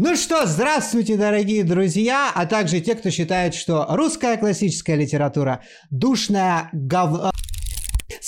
Ну что, здравствуйте, дорогие друзья, а также те, кто считает, что русская классическая литература душная гов...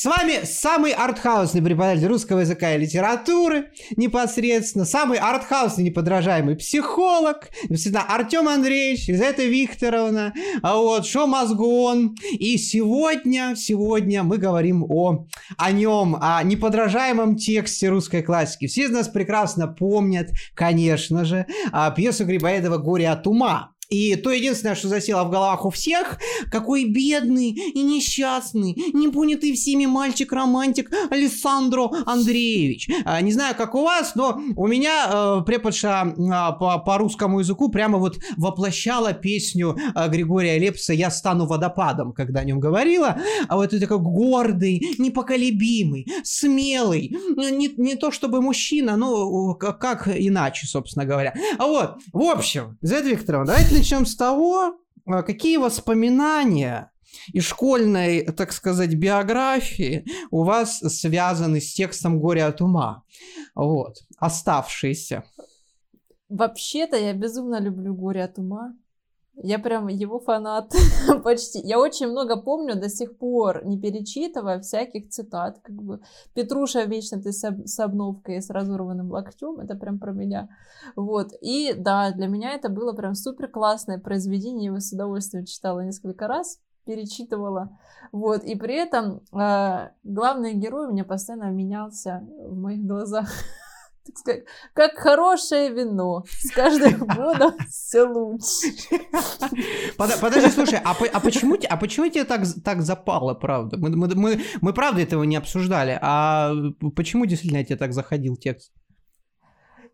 С вами самый артхаусный преподаватель русского языка и литературы, непосредственно, самый артхаусный неподражаемый психолог, всегда Артем Андреевич, Елизавета Викторовна, а вот, Шо Мозгон. И сегодня, сегодня мы говорим о, о нем, о неподражаемом тексте русской классики. Все из нас прекрасно помнят, конечно же, а, пьесу Грибоедова «Горе от ума». И то единственное, что засело в головах у всех, какой бедный и несчастный, непонятый всеми мальчик-романтик Александро Андреевич. А, не знаю, как у вас, но у меня э, преподша э, по, по русскому языку прямо вот воплощала песню э, Григория Лепса «Я стану водопадом», когда о нем говорила. А вот это такой гордый, непоколебимый, смелый, не, не то чтобы мужчина, но как, как иначе, собственно говоря. А вот, в общем, Зет Викторовна, давайте начнем с того, а, какие воспоминания из школьной, так сказать, биографии у вас связаны с текстом «Горе от ума». Вот, оставшиеся. Вообще-то я безумно люблю «Горе от ума». Я прям его фанат почти. Я очень много помню до сих пор, не перечитывая всяких цитат. Как бы Петруша вечно ты с, с обновкой, с разорванным локтем. Это прям про меня. Вот. И да, для меня это было прям супер классное произведение. Я его с удовольствием читала несколько раз перечитывала. Вот, и при этом э, главный герой у меня постоянно менялся в моих глазах так сказать, как хорошее вино. С каждым годом все лучше. Подожди, слушай, а, а, почему, а почему тебе так, так запало, правда? Мы, мы, мы, мы правда этого не обсуждали. А почему действительно тебе так заходил текст?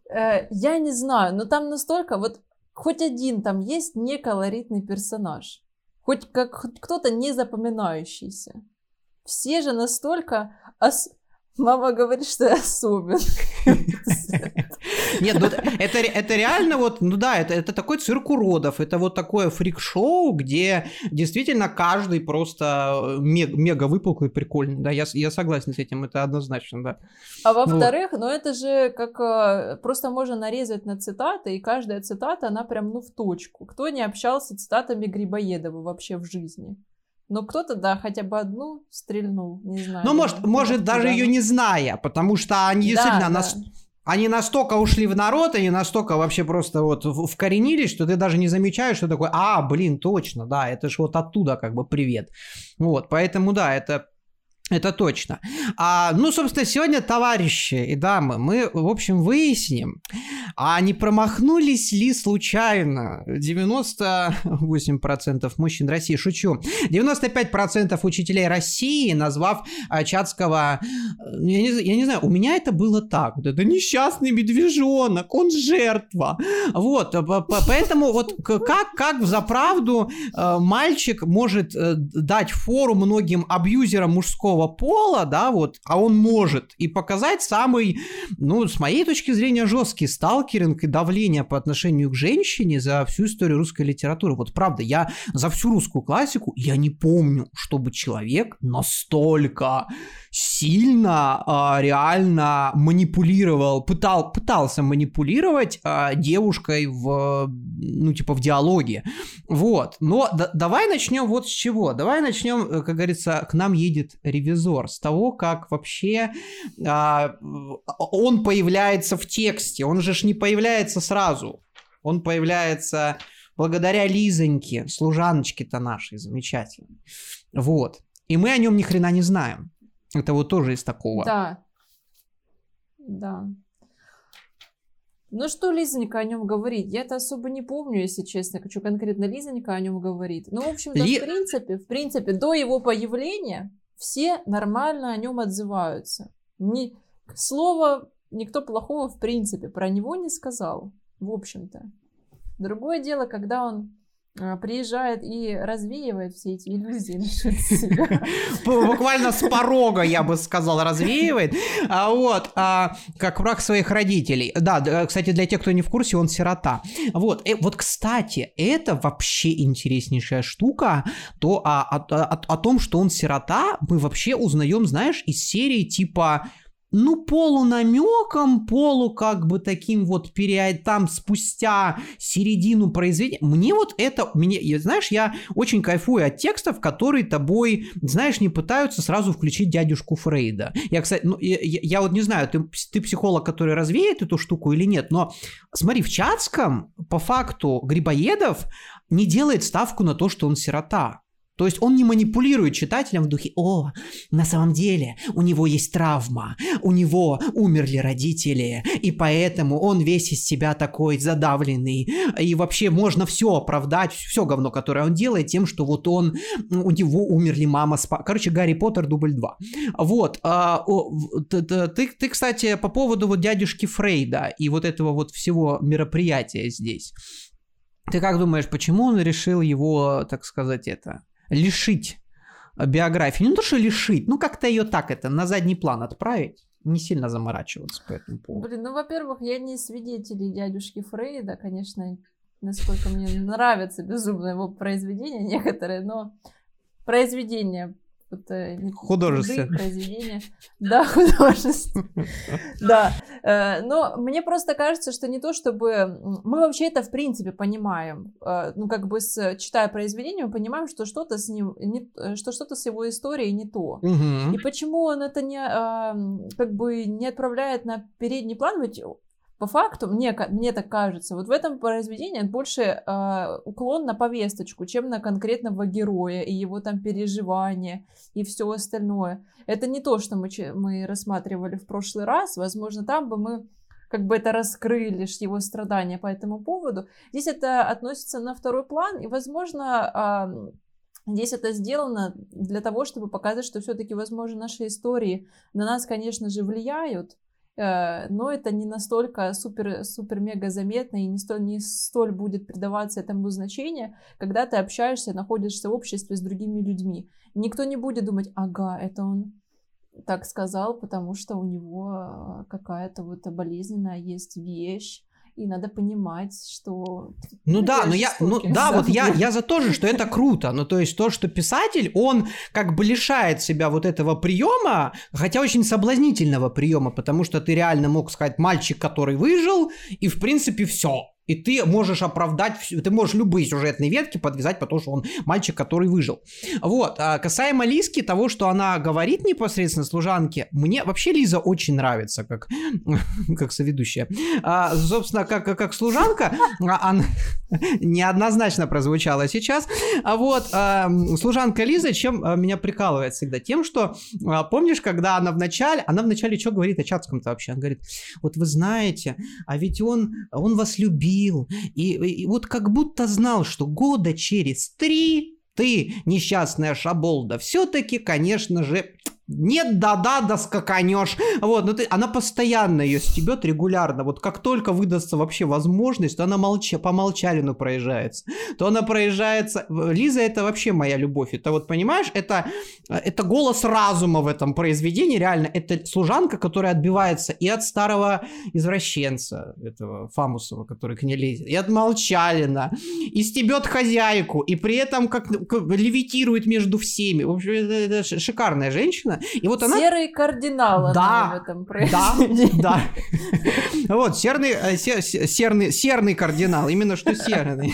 Э, я не знаю, но там настолько, вот хоть один там есть неколоритный персонаж. Хоть как кто-то не запоминающийся. Все же настолько ос- Мама говорит, что я особен. Нет, ну, это, это реально вот, ну да, это, это такой цирк уродов, это вот такое фрик-шоу, где действительно каждый просто мега, мега выпуклый, прикольный, да, я, я согласен с этим, это однозначно, да. А во-вторых, ну, ну это же как, э, просто можно нарезать на цитаты, и каждая цитата, она прям, ну, в точку. Кто не общался с цитатами Грибоедова вообще в жизни? Ну, кто-то, да, хотя бы одну стрельнул, не знаю. Ну, может, может даже ее не зная, потому что они да, действительно... Да. Нас... Они настолько ушли в народ, они настолько вообще просто вот вкоренились, что ты даже не замечаешь, что такое, а, блин, точно, да, это же вот оттуда как бы привет. Вот, поэтому да, это это точно. А, ну, собственно, сегодня, товарищи и дамы, мы, в общем, выясним, а не промахнулись ли случайно 98% мужчин России, шучу, 95% учителей России, назвав а, Чацкого, ну, я не, я не знаю, у меня это было так, вот это несчастный медвежонок, он жертва. Вот, поэтому вот как, как за правду э, мальчик может э, дать фору многим абьюзерам мужского мужского пола, да, вот, а он может, и показать самый, ну, с моей точки зрения, жесткий сталкеринг и давление по отношению к женщине за всю историю русской литературы. Вот правда, я за всю русскую классику, я не помню, чтобы человек настолько сильно а, реально манипулировал, пытал, пытался манипулировать а, девушкой в, ну, типа, в диалоге. Вот. Но да, давай начнем вот с чего. Давай начнем, э, как говорится, к нам едет ревизор, с того, как вообще а, он появляется в тексте. Он же ж не появляется сразу. Он появляется благодаря Лизоньке, служаночке-то нашей замечательной. Вот. И мы о нем ни хрена не знаем. Это вот тоже из такого. Да. Да. Ну что Лизонька о нем говорит? Я это особо не помню, если честно. Хочу конкретно Лизонька о нем говорит. Ну, в общем-то, Ли... в принципе, в принципе, до его появления все нормально о нем отзываются. Ни... Слова никто плохого, в принципе, про него не сказал. В общем-то. Другое дело, когда он приезжает и развеивает все эти иллюзии насчет себя. Буквально с порога, я бы сказал, развеивает. А вот, а, как враг своих родителей. Да, кстати, для тех, кто не в курсе, он сирота. Вот, э, вот, кстати, это вообще интереснейшая штука, то о, о, о, о том, что он сирота, мы вообще узнаем, знаешь, из серии типа ну, полунамеком, полу как бы таким вот период, там спустя середину произведения. Мне вот это, мне, знаешь, я очень кайфую от текстов, которые тобой, знаешь, не пытаются сразу включить дядюшку Фрейда. Я, кстати, ну, я, я вот не знаю, ты, ты психолог, который развеет эту штуку или нет, но смотри, в Чацком по факту Грибоедов не делает ставку на то, что он сирота. То есть он не манипулирует читателем в духе «О, на самом деле у него есть травма, у него умерли родители, и поэтому он весь из себя такой задавленный, и вообще можно все оправдать, все говно, которое он делает, тем, что вот он, у него умерли мама с Короче, Гарри Поттер дубль 2. Вот. А, о, ты, ты, ты, кстати, по поводу вот дядюшки Фрейда и вот этого вот всего мероприятия здесь. Ты как думаешь, почему он решил его, так сказать, это лишить биографии. Не то, что лишить, ну как-то ее так это на задний план отправить. Не сильно заморачиваться по этому поводу. Блин, ну, во-первых, я не свидетель дядюшки Фрейда, конечно, насколько мне нравятся безумно его произведения некоторые, но произведения вот, э, художественное произведение. Да, художественное. Да. Э, но мне просто кажется, что не то, чтобы... Мы вообще это в принципе понимаем. Э, ну, как бы, читая произведение, мы понимаем, что что-то с ним... Что что-то с его историей не то. И почему он это не... Как бы не отправляет на передний план, ведь по факту, мне, мне так кажется, вот в этом произведении больше э, уклон на повесточку, чем на конкретного героя и его там переживания и все остальное. Это не то, что мы, мы рассматривали в прошлый раз. Возможно, там бы мы как бы это раскрыли, его страдания по этому поводу. Здесь это относится на второй план, и, возможно, э, Здесь это сделано для того, чтобы показать, что все-таки, возможно, наши истории на нас, конечно же, влияют, но это не настолько супер, супер мега заметно и не столь, не столь будет придаваться этому значение, когда ты общаешься, находишься в обществе с другими людьми. Никто не будет думать, ага, это он так сказал, потому что у него э, какая-то вот болезненная есть вещь, и надо понимать, что... Ну да, но я, ну да, вот я, я за то же, что это круто, ну то есть то, что писатель, он как бы лишает себя вот этого приема, хотя очень соблазнительного приема, потому что ты реально мог сказать мальчик, который выжил, и в принципе все, и ты можешь оправдать, ты можешь любые сюжетные ветки подвязать, потому что он мальчик, который выжил. Вот. А касаемо Лиски, того, что она говорит непосредственно служанке, мне вообще Лиза очень нравится, как, как соведущая. А, собственно, как, как служанка, а, она неоднозначно прозвучала сейчас. А вот а, служанка Лиза, чем а, меня прикалывает всегда? Тем, что, а, помнишь, когда она в начале, она в начале что говорит о Чацком-то вообще? Она говорит, вот вы знаете, а ведь он, он вас любит, любил, и, и вот как будто знал, что года через три ты, несчастная шаболда, все-таки, конечно же, нет, да-да, да скаканешь. Вот, ну ты, она постоянно ее стебет регулярно. Вот как только выдастся вообще возможность, то она молча, по молчалину проезжается. То она проезжается... Лиза это вообще моя любовь. Это вот, понимаешь, это, это голос разума в этом произведении, реально. Это служанка, которая отбивается и от старого извращенца, этого Фамусова, который к ней лезет, и от молчалина, и стебет хозяйку, и при этом как, как левитирует между всеми. В общем, это, это шикарная женщина. И вот она... Серый кардинал да, в этом произведении. Да, да. Вот, серный, э, серный, серный кардинал, именно что серный.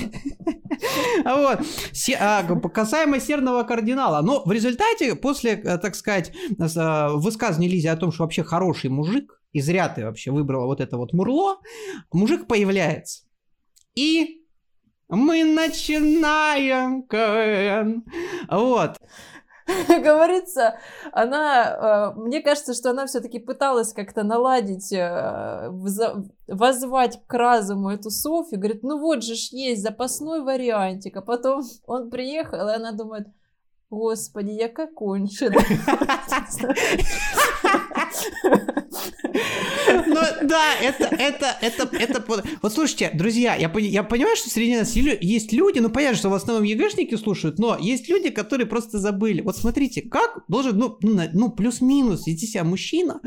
Вот. А, касаемо серного кардинала. Но в результате, после, э, так сказать, э, высказывания Лизи о том, что вообще хороший мужик, и зря ты вообще выбрала вот это вот мурло, мужик появляется. И мы начинаем КВН. Вот. говорится, она, э, мне кажется, что она все-таки пыталась как-то наладить, э, возвать к разуму эту Софью, говорит, ну вот же ж есть запасной вариантик, а потом он приехал, и она думает, господи, я как кончена. Ну да, это, это, это, это... Вот слушайте, друзья, я, я понимаю, что среди нас есть люди, ну понятно, что в основном ЕГЭшники слушают, но есть люди, которые просто забыли. Вот смотрите, как должен, ну, ну, ну плюс-минус вести себя мужчина,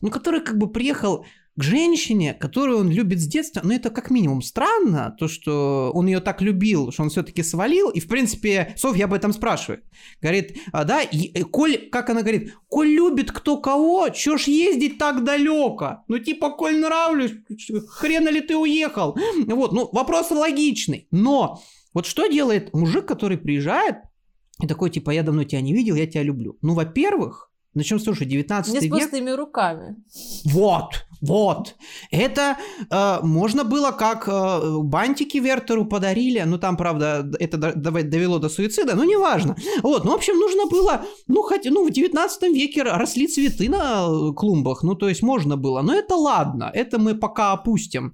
ну, который как бы приехал к женщине, которую он любит с детства, ну это как минимум странно, то, что он ее так любил, что он все-таки свалил, и в принципе Софья об этом спрашивает. Говорит, а, да, и, Коль, как она говорит, Коль любит кто кого, чё ж ездить так далеко? Ну типа, Коль нравлюсь, хрена ли ты уехал? Вот, ну вопрос логичный, но вот что делает мужик, который приезжает, и такой, типа, я давно тебя не видел, я тебя люблю. Ну, во-первых, Начнем с того, что 19 Не с век... пустыми руками. Вот, вот. Это э, можно было, как э, бантики Вертеру подарили. Ну, там, правда, это довело до суицида, но неважно. Вот, ну, в общем, нужно было... Ну, хотя, ну, в 19 веке росли цветы на э, клумбах. Ну, то есть можно было. Но это ладно, это мы пока опустим.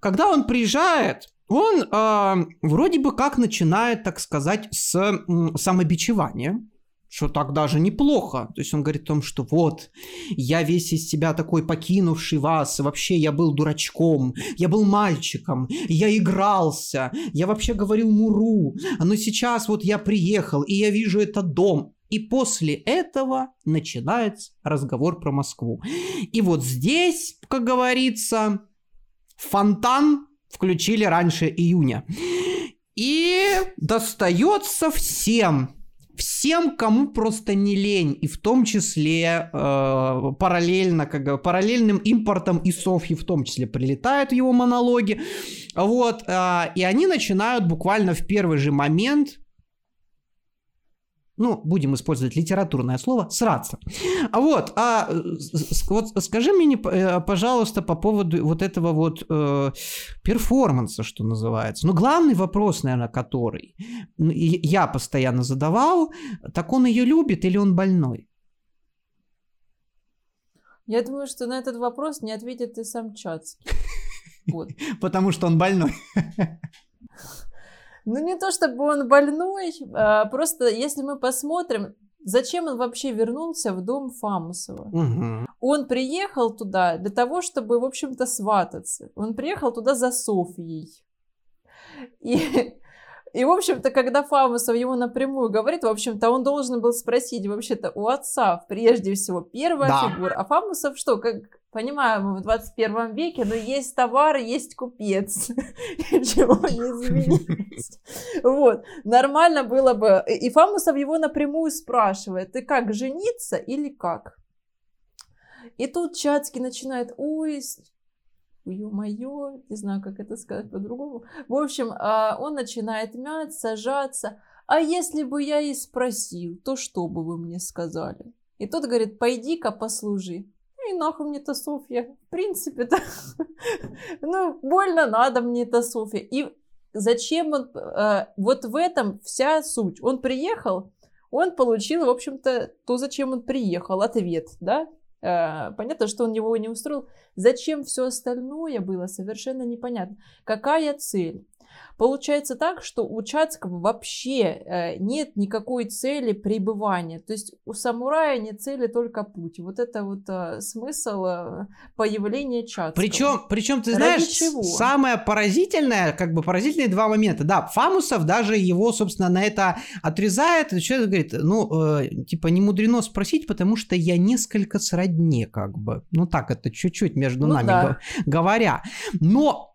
Когда он приезжает, он э, вроде бы как начинает, так сказать, с э, самобичевания что так даже неплохо. То есть он говорит о том, что вот, я весь из себя такой покинувший вас, вообще я был дурачком, я был мальчиком, я игрался, я вообще говорил муру, но сейчас вот я приехал, и я вижу этот дом. И после этого начинается разговор про Москву. И вот здесь, как говорится, фонтан включили раньше июня. И достается всем всем, кому просто не лень, и в том числе э, параллельно, как параллельным импортом и Софьи в том числе прилетают его монологи, вот, э, и они начинают буквально в первый же момент ну, будем использовать литературное слово, сраться. А вот, а вот скажи мне, э, пожалуйста, по поводу вот этого вот э, перформанса, что называется. Ну, главный вопрос, наверное, который я постоянно задавал, так он ее любит или он больной? Я думаю, что на этот вопрос не ответит и сам Чацкий. Вот. Потому что он больной. Ну, не то чтобы он больной, а просто если мы посмотрим, зачем он вообще вернулся в дом Фамусова. Угу. Он приехал туда для того, чтобы, в общем-то, свататься. Он приехал туда за Софьей. И и, в общем-то, когда Фамусов ему напрямую говорит, в общем-то, он должен был спросить вообще-то у отца, прежде всего, первая да. фигура. А Фамусов что, как понимаю, мы в 21 веке, но есть товар, есть купец. Ничего не изменилось. Вот. Нормально было бы. И Фамусов его напрямую спрашивает, ты как, жениться или как? И тут Чацкий начинает, ой, ё-моё, не знаю, как это сказать по-другому. В общем, а, он начинает мять, сажаться. А если бы я и спросил, то что бы вы мне сказали? И тот говорит, пойди-ка послужи. Нахуй мне это Софья. В принципе-то, ну, больно надо мне это Софья. И зачем он, а, вот в этом вся суть. Он приехал, он получил, в общем-то, то, зачем он приехал, ответ, да? Э, понятно, что он его не устроил. Зачем все остальное было, совершенно непонятно. Какая цель? Получается так, что у Чацкого вообще э, нет никакой цели пребывания. То есть у самурая нет цели только путь. Вот это вот э, смысл э, появления Чацкого. Причем, причем ты знаешь, самое поразительное, как бы поразительные два момента. Да, Фамусов даже его, собственно, на это отрезает. И человек говорит, ну, э, типа, не мудрено спросить, потому что я несколько сродне, как бы. Ну так, это чуть-чуть между ну, нами да. говоря. Но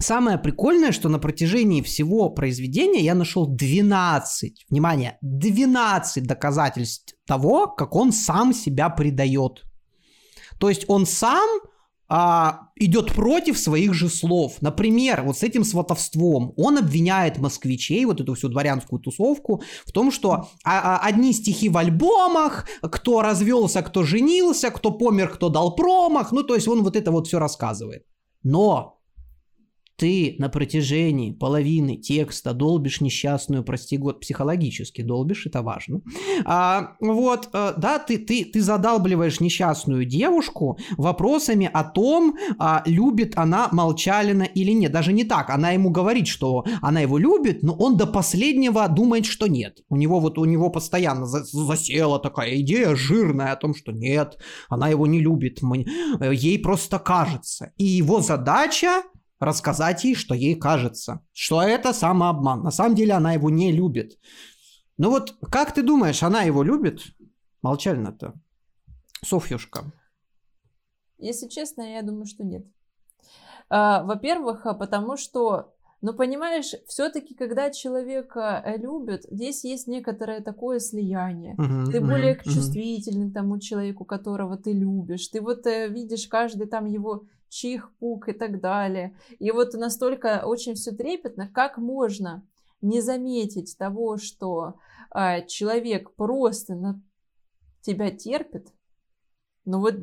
Самое прикольное, что на протяжении всего произведения я нашел 12, внимание, 12 доказательств того, как он сам себя предает. То есть он сам а, идет против своих же слов. Например, вот с этим сватовством он обвиняет москвичей, вот эту всю дворянскую тусовку, в том, что а, а, одни стихи в альбомах, кто развелся, кто женился, кто помер, кто дал промах, ну то есть он вот это вот все рассказывает. Но ты на протяжении половины текста долбишь несчастную, прости год, психологически долбишь, это важно. А, вот, а, да, ты, ты, ты задалбливаешь несчастную девушку вопросами о том, а, любит она Молчалина или нет. Даже не так, она ему говорит, что она его любит, но он до последнего думает, что нет. У него вот, у него постоянно засела такая идея жирная о том, что нет, она его не любит, ей просто кажется. И его задача рассказать ей, что ей кажется, что это самообман. На самом деле она его не любит. Ну вот, как ты думаешь, она его любит? Молчально-то. Софьюшка. Если честно, я думаю, что нет. А, во-первых, а, потому что но понимаешь, все-таки, когда человека э, любят, здесь есть некоторое такое слияние. Uh-huh, ты uh-huh, более uh-huh. чувствительный к тому человеку, которого ты любишь. Ты вот э, видишь каждый там его чих-пук и так далее. И вот настолько очень все трепетно, как можно не заметить того, что э, человек просто на тебя терпит, но вот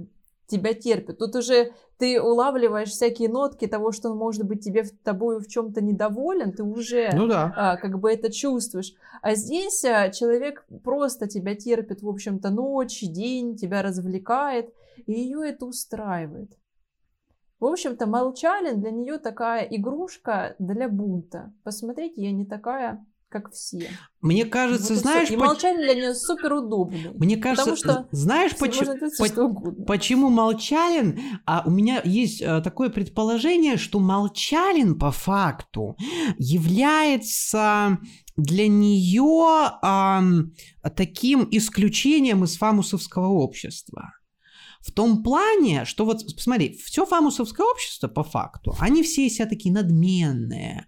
тебя терпит. Тут уже ты улавливаешь всякие нотки того, что он может быть тебе тобой в чем-то недоволен, ты уже ну да. а, как бы это чувствуешь. А здесь а, человек просто тебя терпит, в общем-то, ночь, день, тебя развлекает, и ее это устраивает. В общем-то, Молчалин для нее такая игрушка для бунта. Посмотрите, я не такая как все. Мне кажется, вот знаешь... И по... молчание для нее супер удобно. Мне кажется, что знаешь, почему, по... почему Молчалин? А у меня есть а, такое предположение, что Молчалин по факту является для нее а, таким исключением из фамусовского общества. В том плане, что вот, посмотри, все фамусовское общество по факту, они все себя такие надменные,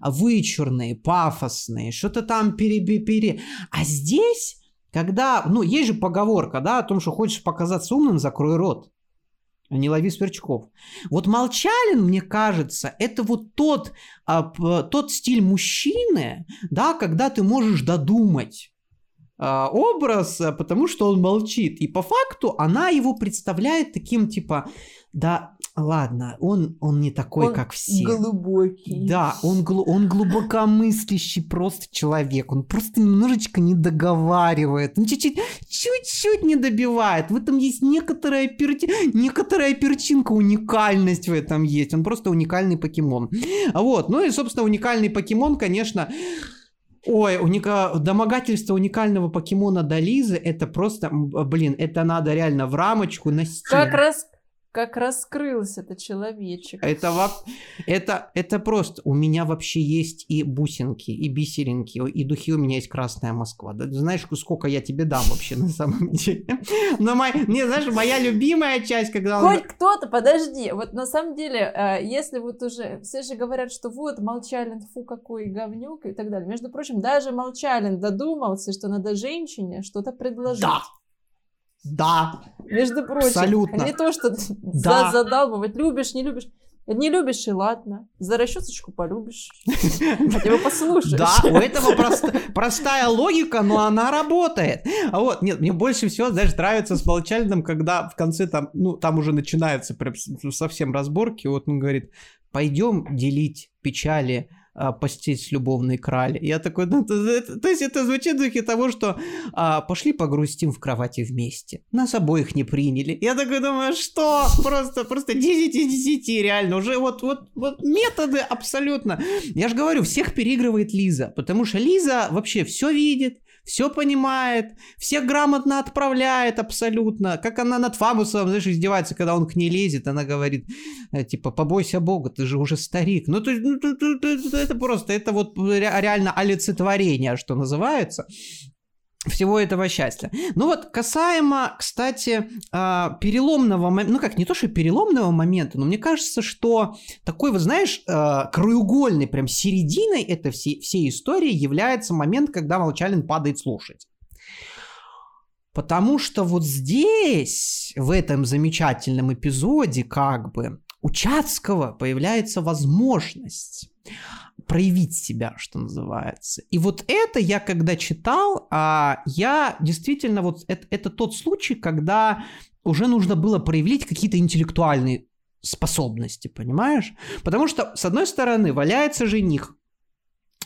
вычурные, пафосные, что-то там пере-пере. А здесь, когда, ну, есть же поговорка, да, о том, что хочешь показаться умным, закрой рот не лови сверчков. Вот Молчалин, мне кажется, это вот тот, а, тот стиль мужчины, да, когда ты можешь додумать образ, э, потому что он молчит. И по факту она его представляет таким типа, да, ладно, он, он не такой, он как все. глубокий. Да, он, он глубокомыслящий просто человек. Он просто немножечко не договаривает. Он чуть-чуть, чуть-чуть не добивает. В этом есть некоторая, перти... некоторая перчинка, уникальность в этом есть. Он просто уникальный покемон. Вот, ну и, собственно, уникальный покемон, конечно, Ой, уника... домогательство уникального покемона Дализы, это просто, блин, это надо реально в рамочку на стену. Как раз как раскрылся этот человечек. Это, во... это, это просто. У меня вообще есть и бусинки, и бисеринки, и духи у меня есть Красная Москва. Да, знаешь, сколько я тебе дам вообще на самом деле? Но мой, не, знаешь, моя любимая часть, когда... Хоть кто-то, подожди, вот на самом деле, э, если вот уже, все же говорят, что вот Молчалин, фу, какой говнюк и так далее. Между прочим, даже Молчалин додумался, что надо женщине что-то предложить. Да. Да. Между прочим. Абсолютно. Не то, что да. задалбывать. Любишь, не любишь. Не любишь, и ладно. За расчесочку полюбишь. Хотя бы послушаешь. Да, у этого прост, простая логика, но она работает. А вот, нет, мне больше всего, знаешь, нравится с Молчалиным, когда в конце там, ну, там уже начинаются прям совсем разборки. Вот он говорит, пойдем делить печали а, постить любовной крали. Я такой, ну, то, это, то есть это звучит в духе того, что а, пошли погрустим в кровати вместе. Нас обоих не приняли. Я такой думаю, что? Просто, просто 10 из 10, реально. Уже вот, вот, вот методы абсолютно. Я же говорю, всех переигрывает Лиза, потому что Лиза вообще все видит, все понимает, всех грамотно отправляет абсолютно. Как она над Фабусом, знаешь, издевается, когда он к ней лезет, она говорит, э, типа, побойся Бога, ты же уже старик. Ну, то, ну, то, то, то, это просто, это вот реально олицетворение, что называется всего этого счастья. Ну вот, касаемо, кстати, а, переломного ну как, не то, что переломного момента, но мне кажется, что такой, вот знаешь, а, краеугольной прям серединой этой всей, всей истории является момент, когда Молчалин падает слушать. Потому что вот здесь, в этом замечательном эпизоде, как бы, у Чацкого появляется возможность проявить себя, что называется. И вот это я когда читал, а, я действительно вот это, это тот случай, когда уже нужно было проявить какие-то интеллектуальные способности, понимаешь? Потому что, с одной стороны, валяется жених,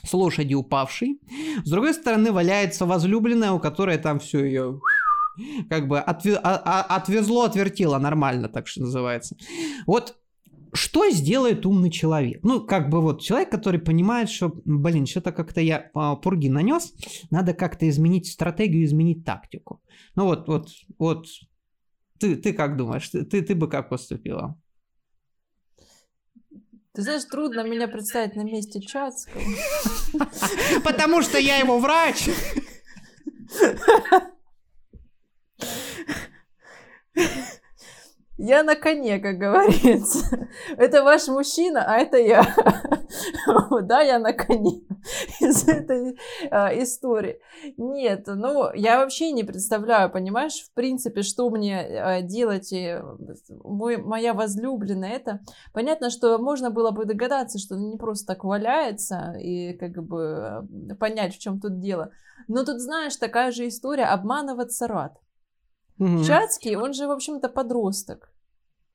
с лошади упавший, с другой стороны, валяется возлюбленная, у которой там все ее как бы отве- а- а- отвезло, отвертело нормально, так что называется. Вот что сделает умный человек? Ну, как бы вот человек, который понимает, что, блин, что-то как-то я а, пурги нанес, надо как-то изменить стратегию, изменить тактику. Ну вот, вот, вот, ты, ты как думаешь, ты, ты, ты бы как поступила? Ты знаешь, трудно меня представить на месте Чацкого. Потому что я его врач. Я на коне, как говорится. Это ваш мужчина, а это я. Да, я на коне из этой а, истории. Нет, ну, я вообще не представляю, понимаешь, в принципе, что мне а, делать, мой, моя возлюбленная, это... Понятно, что можно было бы догадаться, что она не просто так валяется, и как бы понять, в чем тут дело. Но тут, знаешь, такая же история, обманываться рад. Угу. Чацкий, он же, в общем-то, подросток.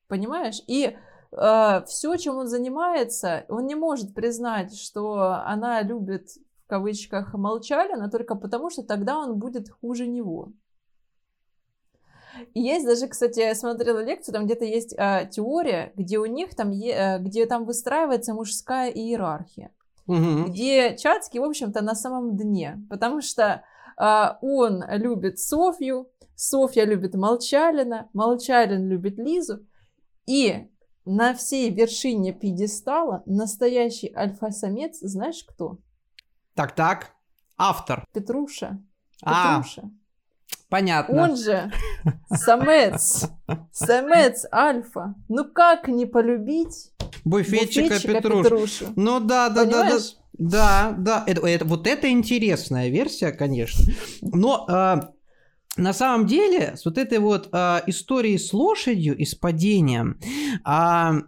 Понимаешь? И э, все, чем он занимается, он не может признать, что она любит, в кавычках, Молчалина, только потому, что тогда он будет хуже него. И есть даже, кстати, я смотрела лекцию, там где-то есть э, теория, где у них там, е, где там выстраивается мужская иерархия. Угу. Где Чацкий, в общем-то, на самом дне. Потому что э, он любит Софью, Софья любит Молчалина, Молчалин любит Лизу. И на всей вершине пьедестала настоящий альфа-самец, знаешь кто? Так-так, автор. Петруша. Петруша. А, понятно. Он же самец. Самец альфа. Ну как не полюбить буфетчика, буфетчика Петруш. Петрушу? Ну да, да, Понимаешь? да, да. Да, да, это, это, вот это интересная версия, конечно. Но э, на самом деле, с вот этой вот э, историей с лошадью и с падением, э,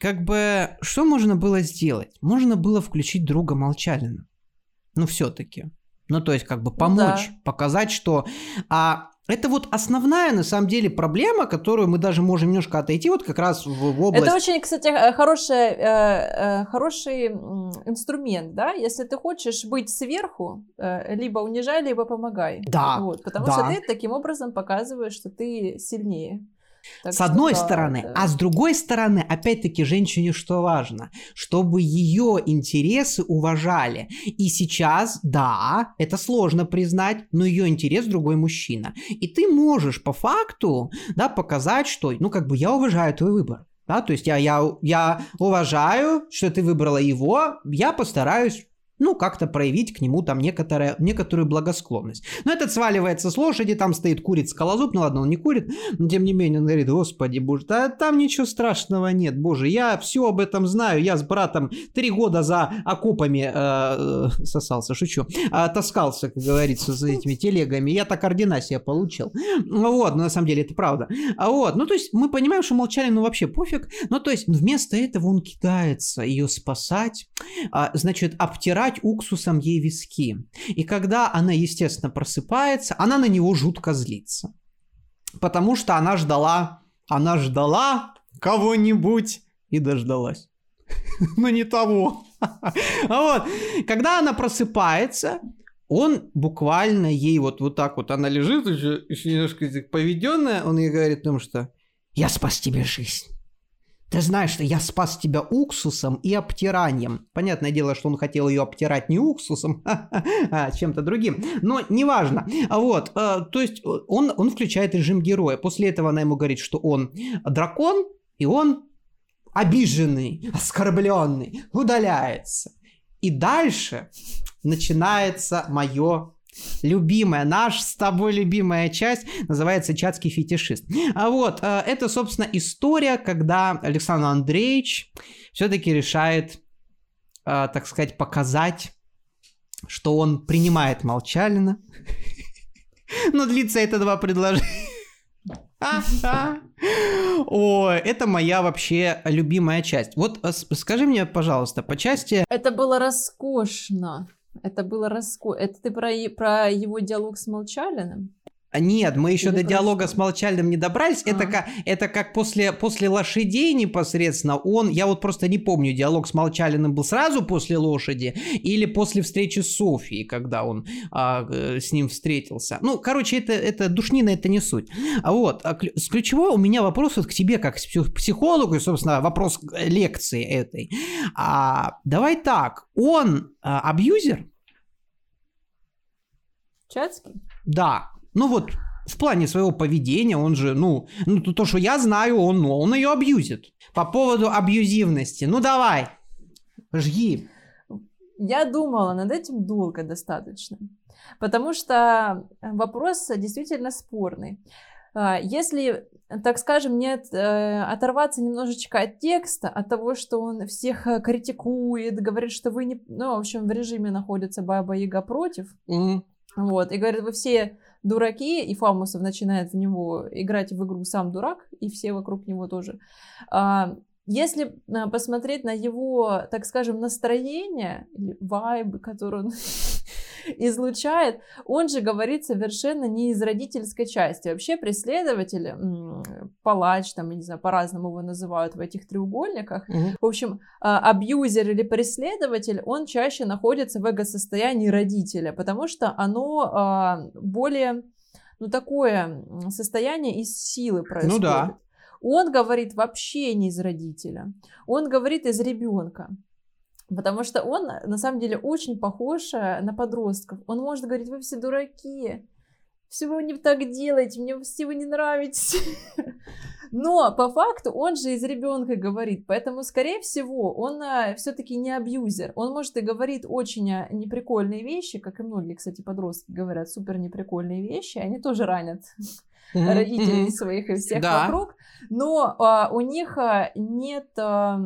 как бы, что можно было сделать? Можно было включить друга Молчалина. Ну, все-таки. Ну, то есть, как бы помочь, да. показать, что а, это вот основная, на самом деле, проблема, которую мы даже можем немножко отойти вот как раз в, в область... Это очень, кстати, э, хороший, э, э, хороший инструмент, да? Если ты хочешь быть сверху, либо унижай, либо помогай. Да, вот, Потому да. что ты таким образом показываешь, что ты сильнее. Так с одной да, стороны, да. а с другой стороны, опять-таки, женщине что важно? Чтобы ее интересы уважали. И сейчас, да, это сложно признать, но ее интерес другой мужчина. И ты можешь по факту, да, показать, что, ну, как бы я уважаю твой выбор. Да, то есть я, я, я уважаю, что ты выбрала его, я постараюсь ну, как-то проявить к нему там некоторое, некоторую благосклонность. Но этот сваливается с лошади, там стоит куриц скалозуб, ну ладно, он не курит, но тем не менее он говорит, господи, боже, да там ничего страшного нет, боже, я все об этом знаю, я с братом три года за окопами э, э сосался, шучу, э, таскался, как говорится, за этими телегами, я так ордена себе получил. Вот, но на самом деле это правда. А вот, ну то есть мы понимаем, что молчали, ну вообще пофиг, ну то есть вместо этого он кидается ее спасать, э, значит, обтирать обтирать уксусом ей виски. И когда она, естественно, просыпается, она на него жутко злится. Потому что она ждала, она ждала кого-нибудь и дождалась. Но не того. Вот. Когда она просыпается, он буквально ей вот, вот так вот, она лежит, еще, еще немножко поведенная, он ей говорит о том, что «Я спас тебе жизнь». Ты знаешь, что я спас тебя уксусом и обтиранием. Понятное дело, что он хотел ее обтирать не уксусом, а чем-то другим. Но неважно. Вот, э, то есть он, он включает режим героя. После этого она ему говорит, что он дракон, и он обиженный, оскорбленный, удаляется. И дальше начинается мое Любимая, наш с тобой любимая часть называется «Чатский фетишист». А вот, э, это, собственно, история, когда Александр Андреевич все-таки решает, э, так сказать, показать, что он принимает Молчалина. Но длится это два предложения. О, это моя вообще любимая часть. Вот э, скажи мне, пожалуйста, по части... Это было роскошно. Это было раско... Это ты про, про его диалог с Молчалиным? А, нет, мы еще Или до диалога с Молчальным не добрались. А. Это, как, это как после, после лошадей непосредственно. Он, я вот просто не помню, диалог с Молчалиным был сразу после лошади или после встречи с Софией, когда он а, э, с ним встретился. Ну, короче, это, это душнина, это не суть. А вот, а, с ключевой у меня вопрос вот к тебе, как к психологу, и, собственно, вопрос лекции этой. А, давай так, он а, абьюзер? Чацкий? Да, ну вот, в плане своего поведения, он же, ну, ну то, что я знаю, он, ну, он ее абьюзит. По поводу абьюзивности, ну давай, жги. Я думала над этим долго достаточно, потому что вопрос действительно спорный. А, если, так скажем, нет, э, оторваться немножечко от текста, от того, что он всех э, критикует, говорит, что вы не... Ну, в общем, в режиме находится Баба Яга против. Mm-hmm. Вот, и говорит, вы все дураки, и Фамусов начинает в него играть в игру сам дурак, и все вокруг него тоже. А, если а, посмотреть на его, так скажем, настроение, или вайб, который он излучает, он же говорит совершенно не из родительской части. Вообще преследователи, палач, там, я не знаю, по-разному его называют в этих треугольниках, mm-hmm. в общем, а, абьюзер или преследователь, он чаще находится в эго-состоянии родителя, потому что оно а, более, ну, такое состояние из силы происходит. Ну да. Он говорит вообще не из родителя, он говорит из ребенка. Потому что он, на самом деле, очень похож э, на подростков. Он может говорить, вы все дураки, все вы не так делаете, мне все вы не нравитесь. Но по факту он же из ребенка говорит, поэтому, скорее всего, он а, все-таки не абьюзер. Он, может, и говорит очень неприкольные вещи, как и многие, кстати, подростки говорят супер неприкольные вещи, они тоже ранят родителей своих и всех да. вокруг, но а, у них нет а,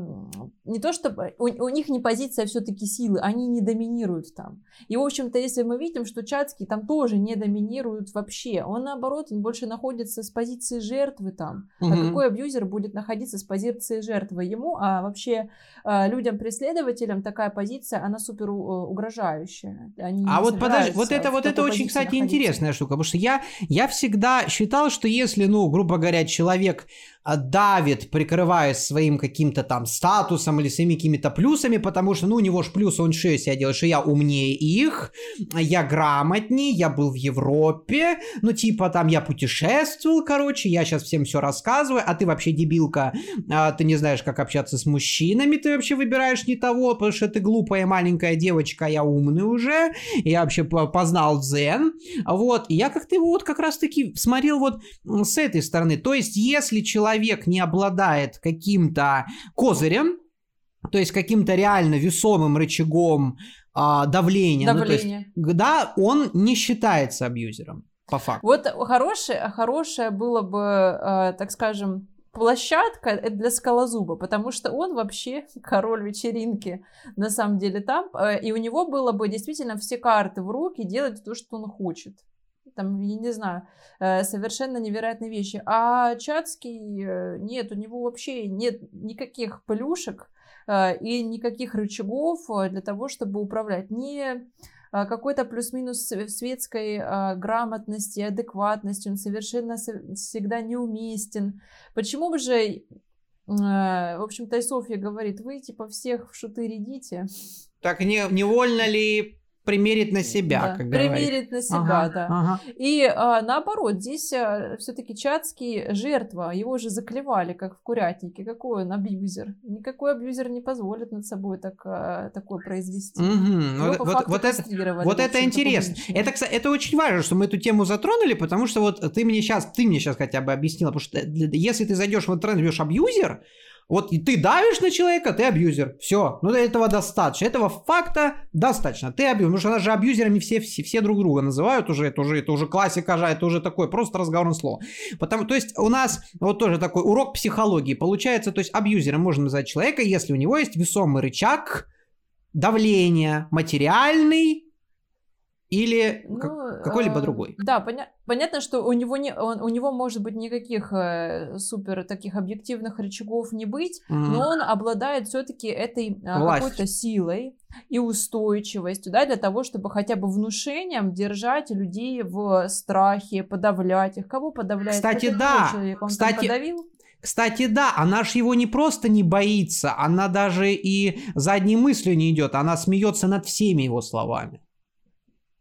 не то чтобы у, у них не позиция все-таки силы, они не доминируют там. И в общем-то, если мы видим, что Чацкий там тоже не доминирует вообще, он наоборот, он больше находится с позиции жертвы там. Mm-hmm. А какой абьюзер будет находиться с позиции жертвы ему, а вообще а, людям преследователям такая позиция, она супер угрожающая. Они а вот подожди, вот это вот это очень, кстати, находиться. интересная штука, потому что я я всегда считал считал, что если, ну, грубо говоря, человек а, давит, прикрываясь своим каким-то там статусом или своими какими-то плюсами, потому что, ну, у него ж плюс, он что себя делает, что я умнее их, я грамотнее, я был в Европе, ну, типа там я путешествовал, короче, я сейчас всем все рассказываю, а ты вообще дебилка, а, ты не знаешь, как общаться с мужчинами, ты вообще выбираешь не того, потому что ты глупая маленькая девочка, я умный уже, я вообще познал дзен, вот, и я как-то его вот как раз-таки смотрел вот с этой стороны, то есть если человек не обладает каким-то козырем, то есть каким-то реально весомым рычагом а, давления, Давление. ну, то есть, да, он не считается абьюзером, по факту. Вот хорошее, хорошее было бы, э, так скажем, площадка для скалозуба, потому что он вообще король вечеринки на самом деле там, э, и у него было бы действительно все карты в руки делать то, что он хочет там, я не знаю, э, совершенно невероятные вещи. А Чацкий, э, нет, у него вообще нет никаких плюшек э, и никаких рычагов для того, чтобы управлять. Не какой-то плюс-минус светской грамотности, адекватности, он совершенно всегда неуместен. Почему бы же, в общем-то, и Софья говорит, вы типа всех в шуты рядите. Так не, невольно ли примерить на себя, да, как примерить на себя, ага, да. Ага. И а, наоборот, здесь а, все-таки Чацкий жертва, его же заклевали, как в курятнике. Какой он абьюзер? Никакой абьюзер не позволит над собой так, а, такое произвести. Угу. Вот, вот, вот это, вот это интересно. Это, кстати, это очень важно, что мы эту тему затронули, потому что вот ты мне сейчас, ты мне сейчас хотя бы объяснила, потому что если ты зайдешь в интернет, бьешь абьюзер, вот и ты давишь на человека, ты абьюзер. Все. Ну, этого достаточно. Этого факта достаточно. Ты абьюзер. Потому что нас же абьюзерами все, все, все друг друга называют уже. Это уже, это уже классика же, это уже такое просто разговорное слово. Потому, то есть у нас вот тоже такой урок психологии. Получается, то есть абьюзером можно назвать человека, если у него есть весомый рычаг давления, материальный, или ну, какой-либо э, другой. Да, поня- понятно, что у него, не, он, у него может быть никаких э, супер таких объективных рычагов не быть, mm-hmm. но он обладает все-таки этой э, какой-то силой и устойчивостью, да, для того, чтобы хотя бы внушением держать людей в страхе, подавлять их. Кого подавляет? Кстати, да. Человек? Он Кстати, подавил? Кстати, да, она ж его не просто не боится, она даже и задней мыслью не идет, она смеется над всеми его словами.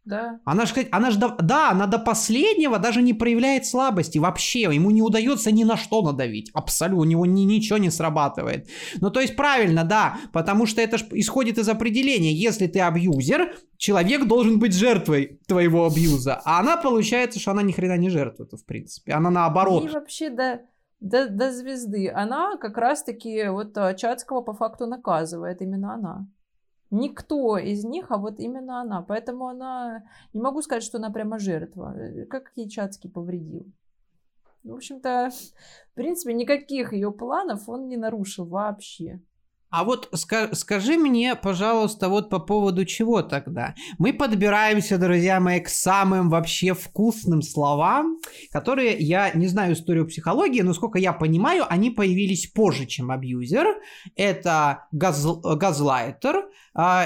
Да. Она же, она же, да, она до последнего даже не проявляет слабости вообще. Ему не удается ни на что надавить. Абсолютно. У него ни, ничего не срабатывает. Ну, то есть правильно, да. Потому что это исходит из определения. Если ты абьюзер, человек должен быть жертвой твоего абьюза. А она получается, что она ни хрена не жертва, в принципе. Она наоборот. И вообще, да, до, до звезды. Она как раз-таки вот а, Чацкого по факту наказывает. Именно она. Никто из них, а вот именно она. Поэтому она... Не могу сказать, что она прямо жертва. Э, как ей Чацкий повредил. В общем-то, в принципе, никаких ее планов он не нарушил вообще. А вот ска- скажи мне, пожалуйста, вот по поводу чего тогда? Мы подбираемся, друзья мои, к самым вообще вкусным словам, которые, я не знаю историю психологии, но сколько я понимаю, они появились позже, чем абьюзер. Это газ- газлайтер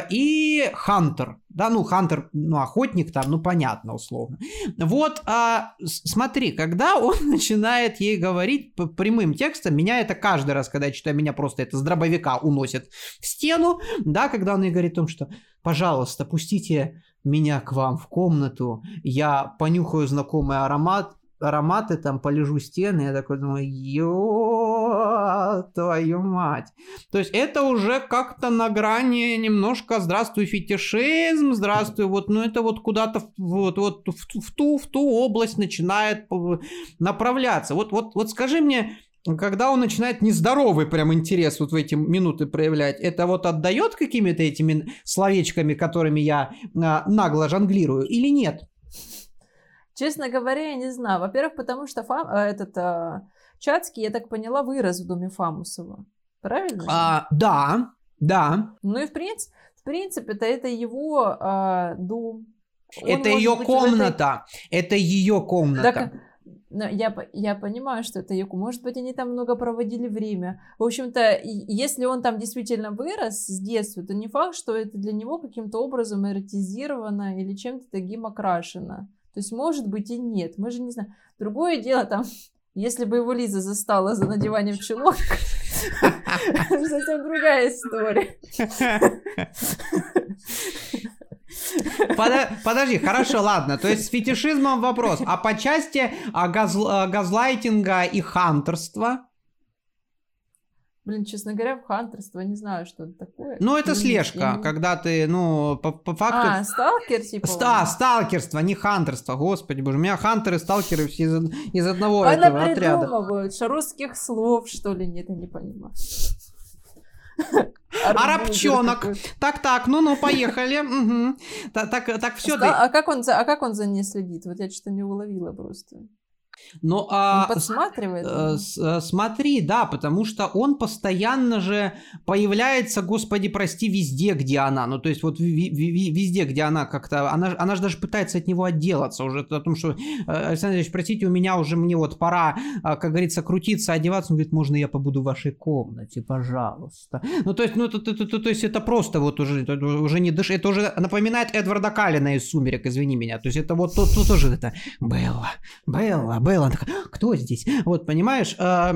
и хантер. Да, ну, Хантер, ну, охотник там, ну, понятно, условно. Вот, а, смотри, когда он начинает ей говорить прямым текстом, меня это каждый раз, когда я читаю, меня просто это с дробовика уносит в стену, да, когда он ей говорит о том, что, пожалуйста, пустите меня к вам в комнату, я понюхаю знакомый аромат, ароматы, там полежу стены, я такой думаю, ё твою мать. То есть это уже как-то на грани немножко здравствуй фетишизм, здравствуй, вот, ну это вот куда-то вот, вот в, в, ту, в ту область начинает направляться. Вот, вот, вот скажи мне, когда он начинает нездоровый прям интерес вот в эти минуты проявлять, это вот отдает какими-то этими словечками, которыми я а, нагло жонглирую, или нет? Честно говоря, я не знаю. Во-первых, потому что фам... Э, этот а, Чацкий, я так поняла, вырос в доме Фамусова. Правильно? А, да, да. Ну и в принципе, в принципе, это, это его а, дом. Он это ее комната. Этой... Это ее комната. Так, но я, я понимаю, что это ее... Может быть, они там много проводили время. В общем-то, если он там действительно вырос с детства, то не факт, что это для него каким-то образом эротизировано или чем-то таким окрашено. То есть, может быть, и нет. Мы же не знаем. Другое дело там, если бы его Лиза застала за надеванием чулок, совсем другая история. Подожди, хорошо, ладно. То есть с фетишизмом вопрос. А по части а, а, газлайтинга и хантерства? Блин, честно говоря, в хантерство не знаю, что это такое. Ну, это слежка, не... когда ты, ну, по, по факту... А, сталкер, типа? Ста, сталкерство, не хантерство, господи боже. У меня хантеры, сталкеры все из, из одного Она этого отряда. Она что русских слов, что ли, нет, я не понимаю. Арабчонок. Так-так, ну-ну, поехали. Так, так, все. А а как он за ней следит? Вот я что-то не уловила просто. Но, а, он подсматривает? С, с, э, смотри, да, потому что он постоянно же появляется, господи, прости, везде, где она. Ну, то есть вот везде, где она как-то... Она, она же даже пытается от него отделаться уже. О том, что, э, Александр Ильич, простите, у меня уже мне вот пора, а, как говорится, крутиться, одеваться. Он говорит, можно я побуду в вашей комнате, пожалуйста. Ну, то есть, ну, то, то, то, то, есть это просто вот уже, уже не дышит. Это уже напоминает Эдварда Каллина из «Сумерек», извини меня. То есть это вот то, то, тоже это... Белла, Белла, Белла Белла, она такая, кто здесь? Вот, понимаешь, а,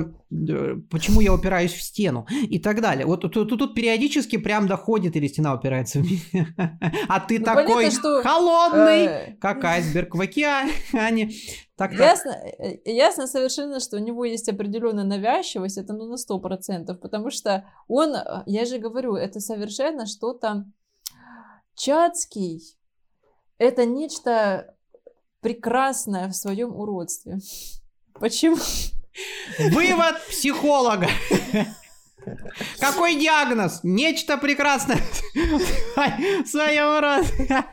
почему я упираюсь в стену и так далее. Вот тут, тут, периодически прям доходит, или стена упирается в меня. А ты ну, такой понятно, что, холодный, э... как айсберг в океане. Так, ясно, так. Э, ясно совершенно, что у него есть определенная навязчивость, это ну на сто процентов, потому что он, э, я же говорю, это совершенно что-то Чацкий, это нечто прекрасное в своем уродстве. Почему? Вывод психолога. Какой диагноз? Нечто прекрасное в своем уродстве.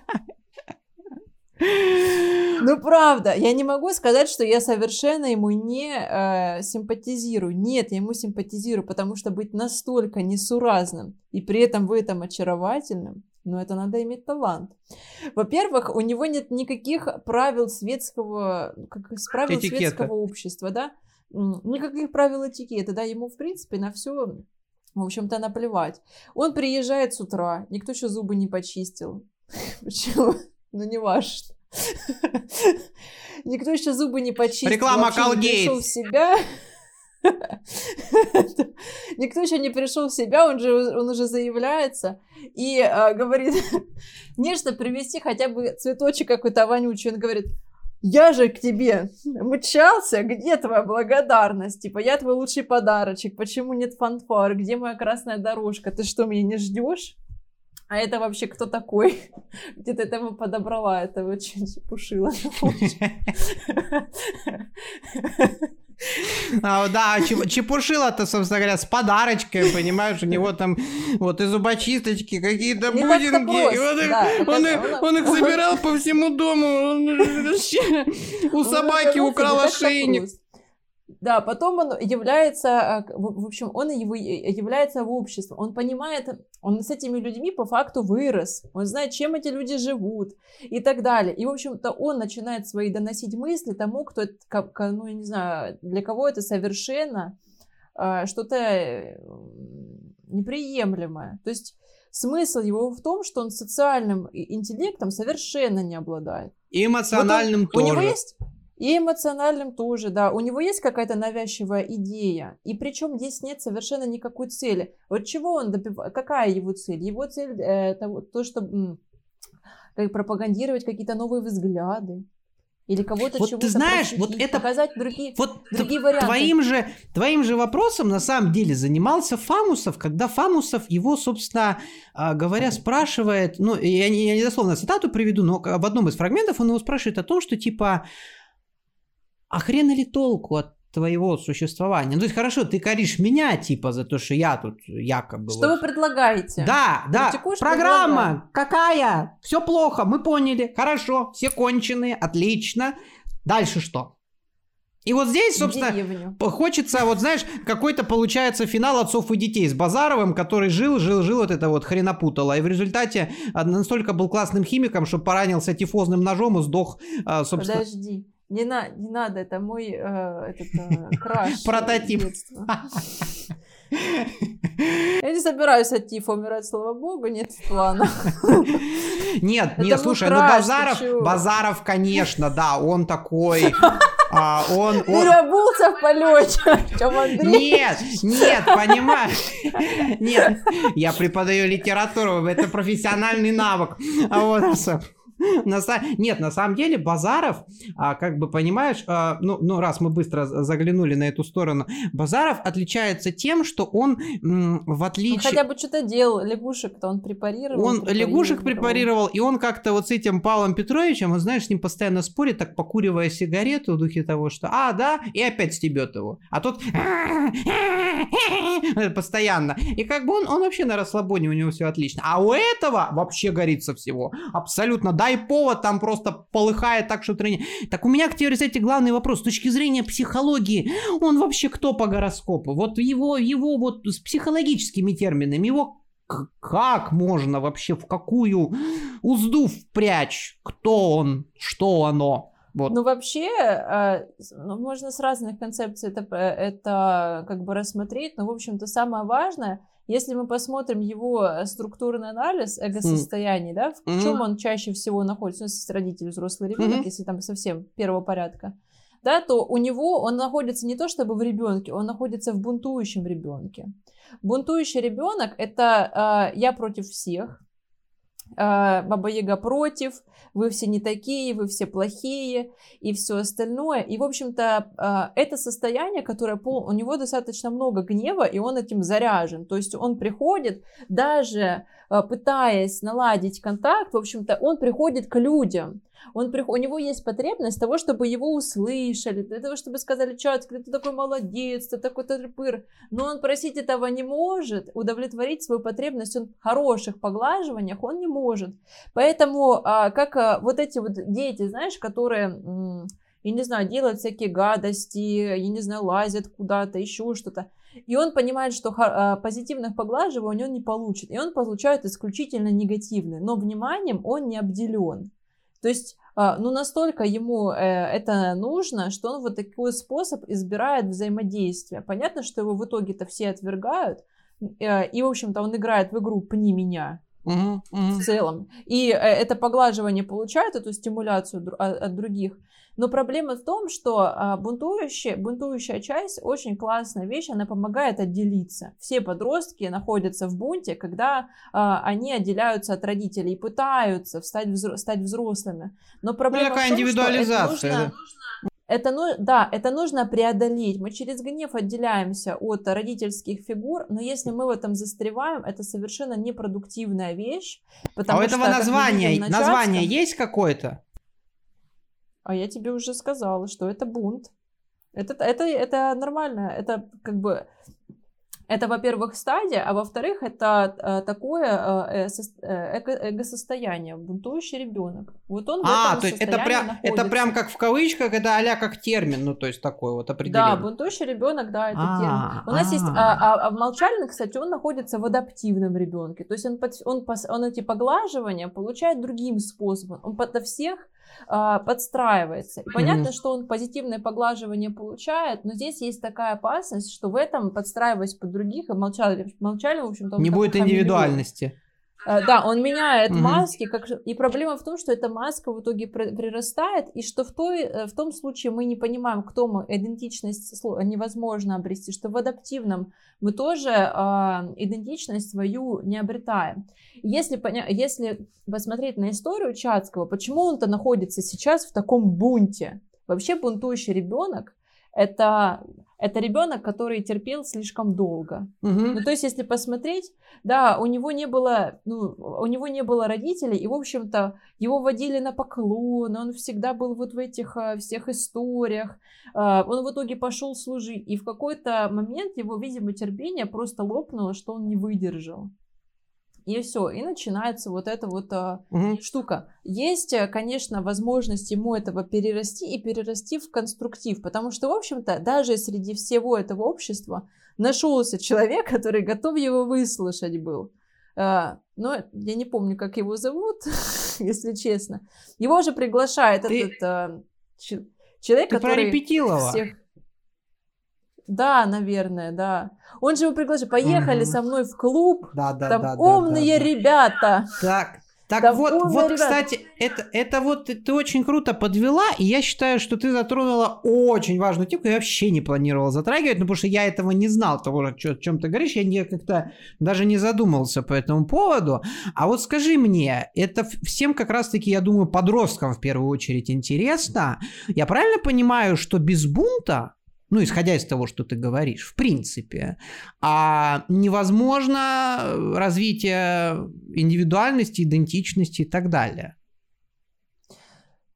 Ну, правда, я не могу сказать, что я совершенно ему не э, симпатизирую. Нет, я ему симпатизирую, потому что быть настолько несуразным и при этом в этом очаровательным, ну, это надо иметь талант. Во-первых, у него нет никаких правил светского, как правил Этикета. светского общества, да? Никаких правил этикета, да, ему, в принципе, на все, в общем-то, наплевать. Он приезжает с утра, никто еще зубы не почистил. Почему? Ну, не важно. Никто еще зубы не почистил. Реклама Колгейт. в себя. Никто еще не пришел в себя, он же он уже заявляется и э, говорит, нежно привести хотя бы цветочек какой-то вонючий. Он говорит, я же к тебе мчался, где твоя благодарность? Типа, я твой лучший подарочек, почему нет фанфар, где моя красная дорожка, ты что, меня не ждешь? А это вообще кто такой? Где ты этого подобрала? Это очень чепушило. А, да, чепушила-то, собственно говоря, с подарочкой, понимаешь, у него там вот и зубочисточки, какие-то будинки. И он, их, да, он, он, он их собирал по всему дому. Он, у собаки украл ошейник. Да, потом он является, э, в общем, он его является в обществе, он понимает, он с этими людьми по факту вырос, он знает, чем эти люди живут и так далее. И, в общем-то, он начинает свои доносить мысли тому, кто, ну, я не знаю, для кого это совершенно э, что-то э, неприемлемое. То есть смысл его в том, что он социальным интеллектом совершенно не обладает. И эмоциональным вот он, тоже. У него есть и эмоциональным тоже, да. У него есть какая-то навязчивая идея. И причем здесь нет совершенно никакой цели. Вот чего он добивает? Какая его цель? Его цель э, то, то, что как пропагандировать какие-то новые взгляды. Или кого-то вот чего-то ты знаешь, вот это показать другие, вот другие варианты. Твоим же, твоим же вопросом на самом деле занимался Фамусов, когда Фамусов его, собственно а, говоря, спрашивает, ну, я не, я не дословно цитату приведу, но в одном из фрагментов он его спрашивает о том, что типа а хрен ли толку от твоего существования. Ну, то есть, хорошо, ты коришь меня, типа, за то, что я тут якобы... Что вот... вы предлагаете? Да, да, программа какая? Все плохо, мы поняли, хорошо, все конченые, отлично. Дальше что? И вот здесь, собственно, Деревню. хочется, вот знаешь, какой-то получается финал отцов и детей с Базаровым, который жил, жил, жил, вот это вот хренопутало. И в результате настолько был классным химиком, что поранился тифозным ножом и сдох, а, собственно... Подожди. Не, на, не надо, это мой э, этот, э, краш. Прототип. Я не собираюсь от Тифа умирать, слава богу, нет плана. Нет, нет, слушай, ну Базаров, Базаров, конечно, да, он такой... А, он, он... Переобулся в полете, чем Андрей. Нет, нет, понимаешь? Нет, я преподаю литературу, это профессиональный навык. А вот, на, нет, на самом деле Базаров, а, как бы понимаешь, а, ну, ну раз мы быстро заглянули на эту сторону, Базаров отличается тем, что он м, в отличие... Он хотя бы что-то делал, лягушек-то он препарировал. Он препарировал. лягушек препарировал, и он как-то вот с этим Павлом Петровичем, он, знаешь, с ним постоянно спорит, так покуривая сигарету в духе того, что «а, да», и опять стебет его. А тот постоянно. И как бы он, он вообще на расслабоне, у него все отлично. А у этого вообще горится всего. Абсолютно дай повод, там просто полыхает так, что тренер. Так у меня к тебе, кстати, главный вопрос. С точки зрения психологии, он вообще кто по гороскопу? Вот его, его вот с психологическими терминами, его как можно вообще, в какую узду впрячь? Кто он? Что оно? Вот. Ну, вообще, э, ну, можно с разных концепций это, э, это как бы рассмотреть, но, в общем-то, самое важное — если мы посмотрим его э, структурный анализ эго-состояний, mm. да, в mm-hmm. чем он чаще всего находится, ну, если родитель, взрослый ребенок, mm-hmm. если там совсем первого порядка, да, то у него он находится не то чтобы в ребенке, он находится в бунтующем ребенке. Бунтующий ребенок это э, я против всех, Баба Яга против, вы все не такие, вы все плохие и все остальное. И, в общем-то, а, это состояние, которое пол... у него достаточно много гнева, и он этим заряжен. То есть он приходит, даже а, пытаясь наладить контакт, в общем-то, он приходит к людям он, у него есть потребность того, чтобы его услышали, для того, чтобы сказали, чат, ты такой молодец, ты такой тырпыр. Но он просить этого не может, удовлетворить свою потребность он в хороших поглаживаниях он не может. Поэтому, а, как а, вот эти вот дети, знаешь, которые я не знаю, делают всякие гадости, я не знаю, лазят куда-то, еще что-то. И он понимает, что а, позитивных поглаживаний он не получит, и он получает исключительно негативные, но вниманием он не обделен. То есть, а, ну, настолько ему э, это нужно, что он вот такой способ избирает взаимодействие. Понятно, что его в итоге-то все отвергают, э, и, в общем-то, он играет в игру «пни меня», uh-huh. в целом. И э, это поглаживание получает эту стимуляцию от других. Но проблема в том, что а, бунтующая, бунтующая часть очень классная вещь, она помогает отделиться. Все подростки находятся в бунте, когда а, они отделяются от родителей и пытаются встать взро- стать взрослыми. Но проблема ну, такая в том, индивидуализация. Что это нужно, да. Это, ну, да, это нужно преодолеть. Мы через гнев отделяемся от родительских фигур, но если мы в этом застреваем, это совершенно непродуктивная вещь. а у этого что, названия, название есть какое-то? А я тебе уже сказала, что это бунт. Это, это, это нормально. Это как бы Это, во-первых, стадия, а во-вторых, это э, такое э, э, эго эго-состояние, бунтующий ребенок. Вот он а, то есть это прям, это прям как в кавычках, это а как термин, ну то есть такой вот определение. Да, бунтующий ребенок, да, это а, термин. У нас есть, а, а, а в молчальном, кстати, он находится в адаптивном ребенке, то есть он, под, он, он эти поглаживания получает другим способом, он подо всех а, подстраивается. И понятно, mm-hmm. что он позитивное поглаживание получает, но здесь есть такая опасность, что в этом, подстраиваясь под других, и молчали, молчали в общем-то... Не будет индивидуальности. Э, да, он меняет угу. маски, как... и проблема в том, что эта маска в итоге прирастает, и что в, той, э, в том случае мы не понимаем, кто мы, идентичность невозможно обрести, что в адаптивном мы тоже э, идентичность свою не обретаем. Если, поня... Если посмотреть на историю Чацкого, почему он-то находится сейчас в таком бунте? Вообще бунтующий ребенок это это ребенок, который терпел слишком долго. Угу. Ну, то есть, если посмотреть, да, у него не было, ну, у него не было родителей, и, в общем-то, его водили на поклон, он всегда был вот в этих а, всех историях, а, он в итоге пошел служить, и в какой-то момент его, видимо, терпение просто лопнуло, что он не выдержал. И все, и начинается вот эта вот угу. штука. Есть, э, конечно, возможность ему этого перерасти и перерасти в конструктив, потому что, в общем-то, даже среди всего этого общества нашелся человек, который готов его выслушать был. А, но я не помню, как его зовут, если честно. Его же приглашает Ты... этот а, человек, Ты который про всех да, наверное, да. Он же его приглашал. Поехали со мной в клуб. Да, да, там да. умные да, да, ребята. Так, так там вот, вот, кстати, это, это вот ты очень круто подвела, и я считаю, что ты затронула очень важную тему, я вообще не планировала затрагивать, ну, потому что я этого не знал, того, о чем ты говоришь, я не, как-то даже не задумался по этому поводу. А вот скажи мне, это всем как раз-таки, я думаю, подросткам в первую очередь интересно. Я правильно понимаю, что без бунта ну, исходя из того, что ты говоришь, в принципе. А невозможно э, развитие индивидуальности, идентичности и так далее.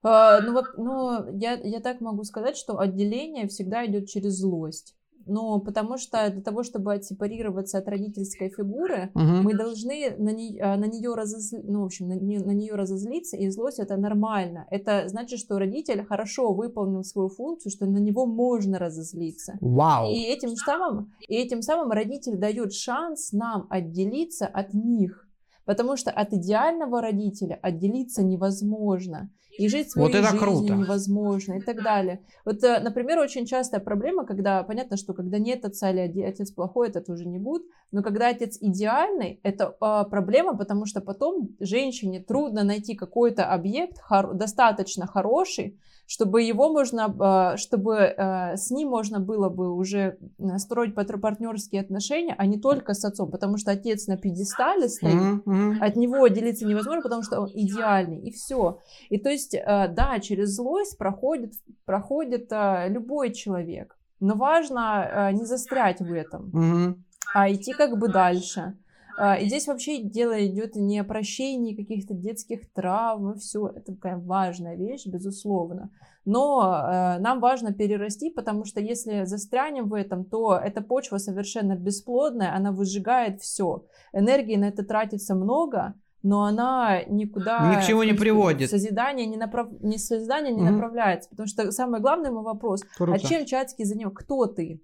А, ну, ну я, я так могу сказать, что отделение всегда идет через злость. Ну, потому что для того, чтобы отсепарироваться от родительской фигуры, угу. мы должны на, не, а, на нее разозли, ну, в общем, на, не, на нее разозлиться, и злость это нормально. Это значит, что родитель хорошо выполнил свою функцию, что на него можно разозлиться. Вау. И этим самым, и этим самым родитель дает шанс нам отделиться от них. Потому что от идеального родителя отделиться невозможно. И жить своей вот это жизнью круто. невозможно и так далее. Вот, э, например, очень частая проблема, когда, понятно, что когда нет отца или отец плохой, это тоже не будет, но когда отец идеальный, это э, проблема, потому что потом женщине трудно найти какой-то объект хор- достаточно хороший, чтобы его можно, а, чтобы а, с ним можно было бы уже строить партнерские отношения, а не только с отцом, потому что отец на пьедестале стоит, mm-hmm. от него отделиться невозможно, потому что он идеальный, и все. И то есть, а, да, через злость проходит, проходит любой человек, но важно не застрять в этом, mm-hmm. а идти как бы дальше. И здесь вообще дело идет не о прощении каких-то детских травм, и все, это такая важная вещь, безусловно. Но э, нам важно перерасти, потому что если застрянем в этом, то эта почва совершенно бесплодная, она выжигает все. Энергии на это тратится много, но она никуда... Ни к чему не приводит. Созидание не, направ... не, созидание не mm направляется. Потому что самый главный мой вопрос, а Круто. а чем Чацкий за него? Кто ты?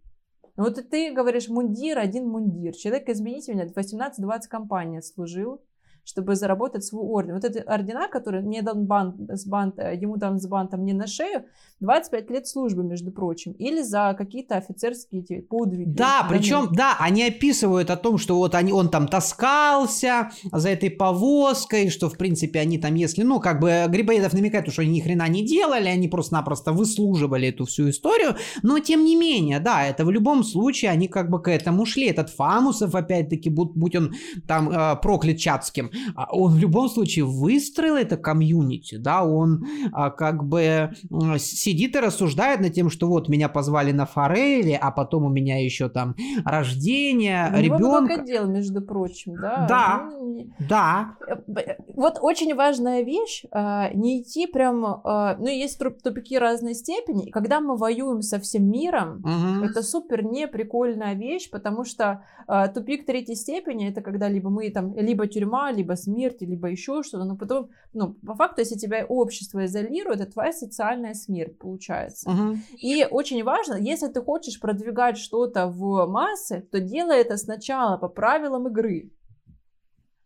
Ну, вот ты говоришь мундир, один мундир. Человек, извините меня, 18-20 компаний служил чтобы заработать свой орден. Вот эти ордена, которые мне дан бант, с бант, э, ему дан с бантом не на шею, 25 лет службы, между прочим, или за какие-то офицерские эти подвиги. Да, причем, да, они описывают о том, что вот они, он там таскался за этой повозкой, что, в принципе, они там, если, ну, как бы Грибоедов намекает, что они ни хрена не делали, они просто-напросто выслуживали эту всю историю, но, тем не менее, да, это в любом случае, они как бы к этому шли. Этот Фамусов, опять-таки, будь, будь он там э, проклят Чацким, а он в любом случае выстроил это комьюнити, да, он а, как бы сидит и рассуждает над тем, что вот меня позвали на форели, а потом у меня еще там рождение, ребенка. дел, между прочим, да. Да, ну, да. Э, вот очень важная вещь, а, не идти прям, а, ну, есть тупики разной степени, когда мы воюем со всем миром, угу. это супер не прикольная вещь, потому что а, тупик третьей степени, это когда либо мы там, либо тюрьма, либо смерть, либо еще что-то, но потом, ну, по факту, если тебя общество изолирует, это твоя социальная смерть получается. Угу. И очень важно, если ты хочешь продвигать что-то в массы, то делай это сначала по правилам игры.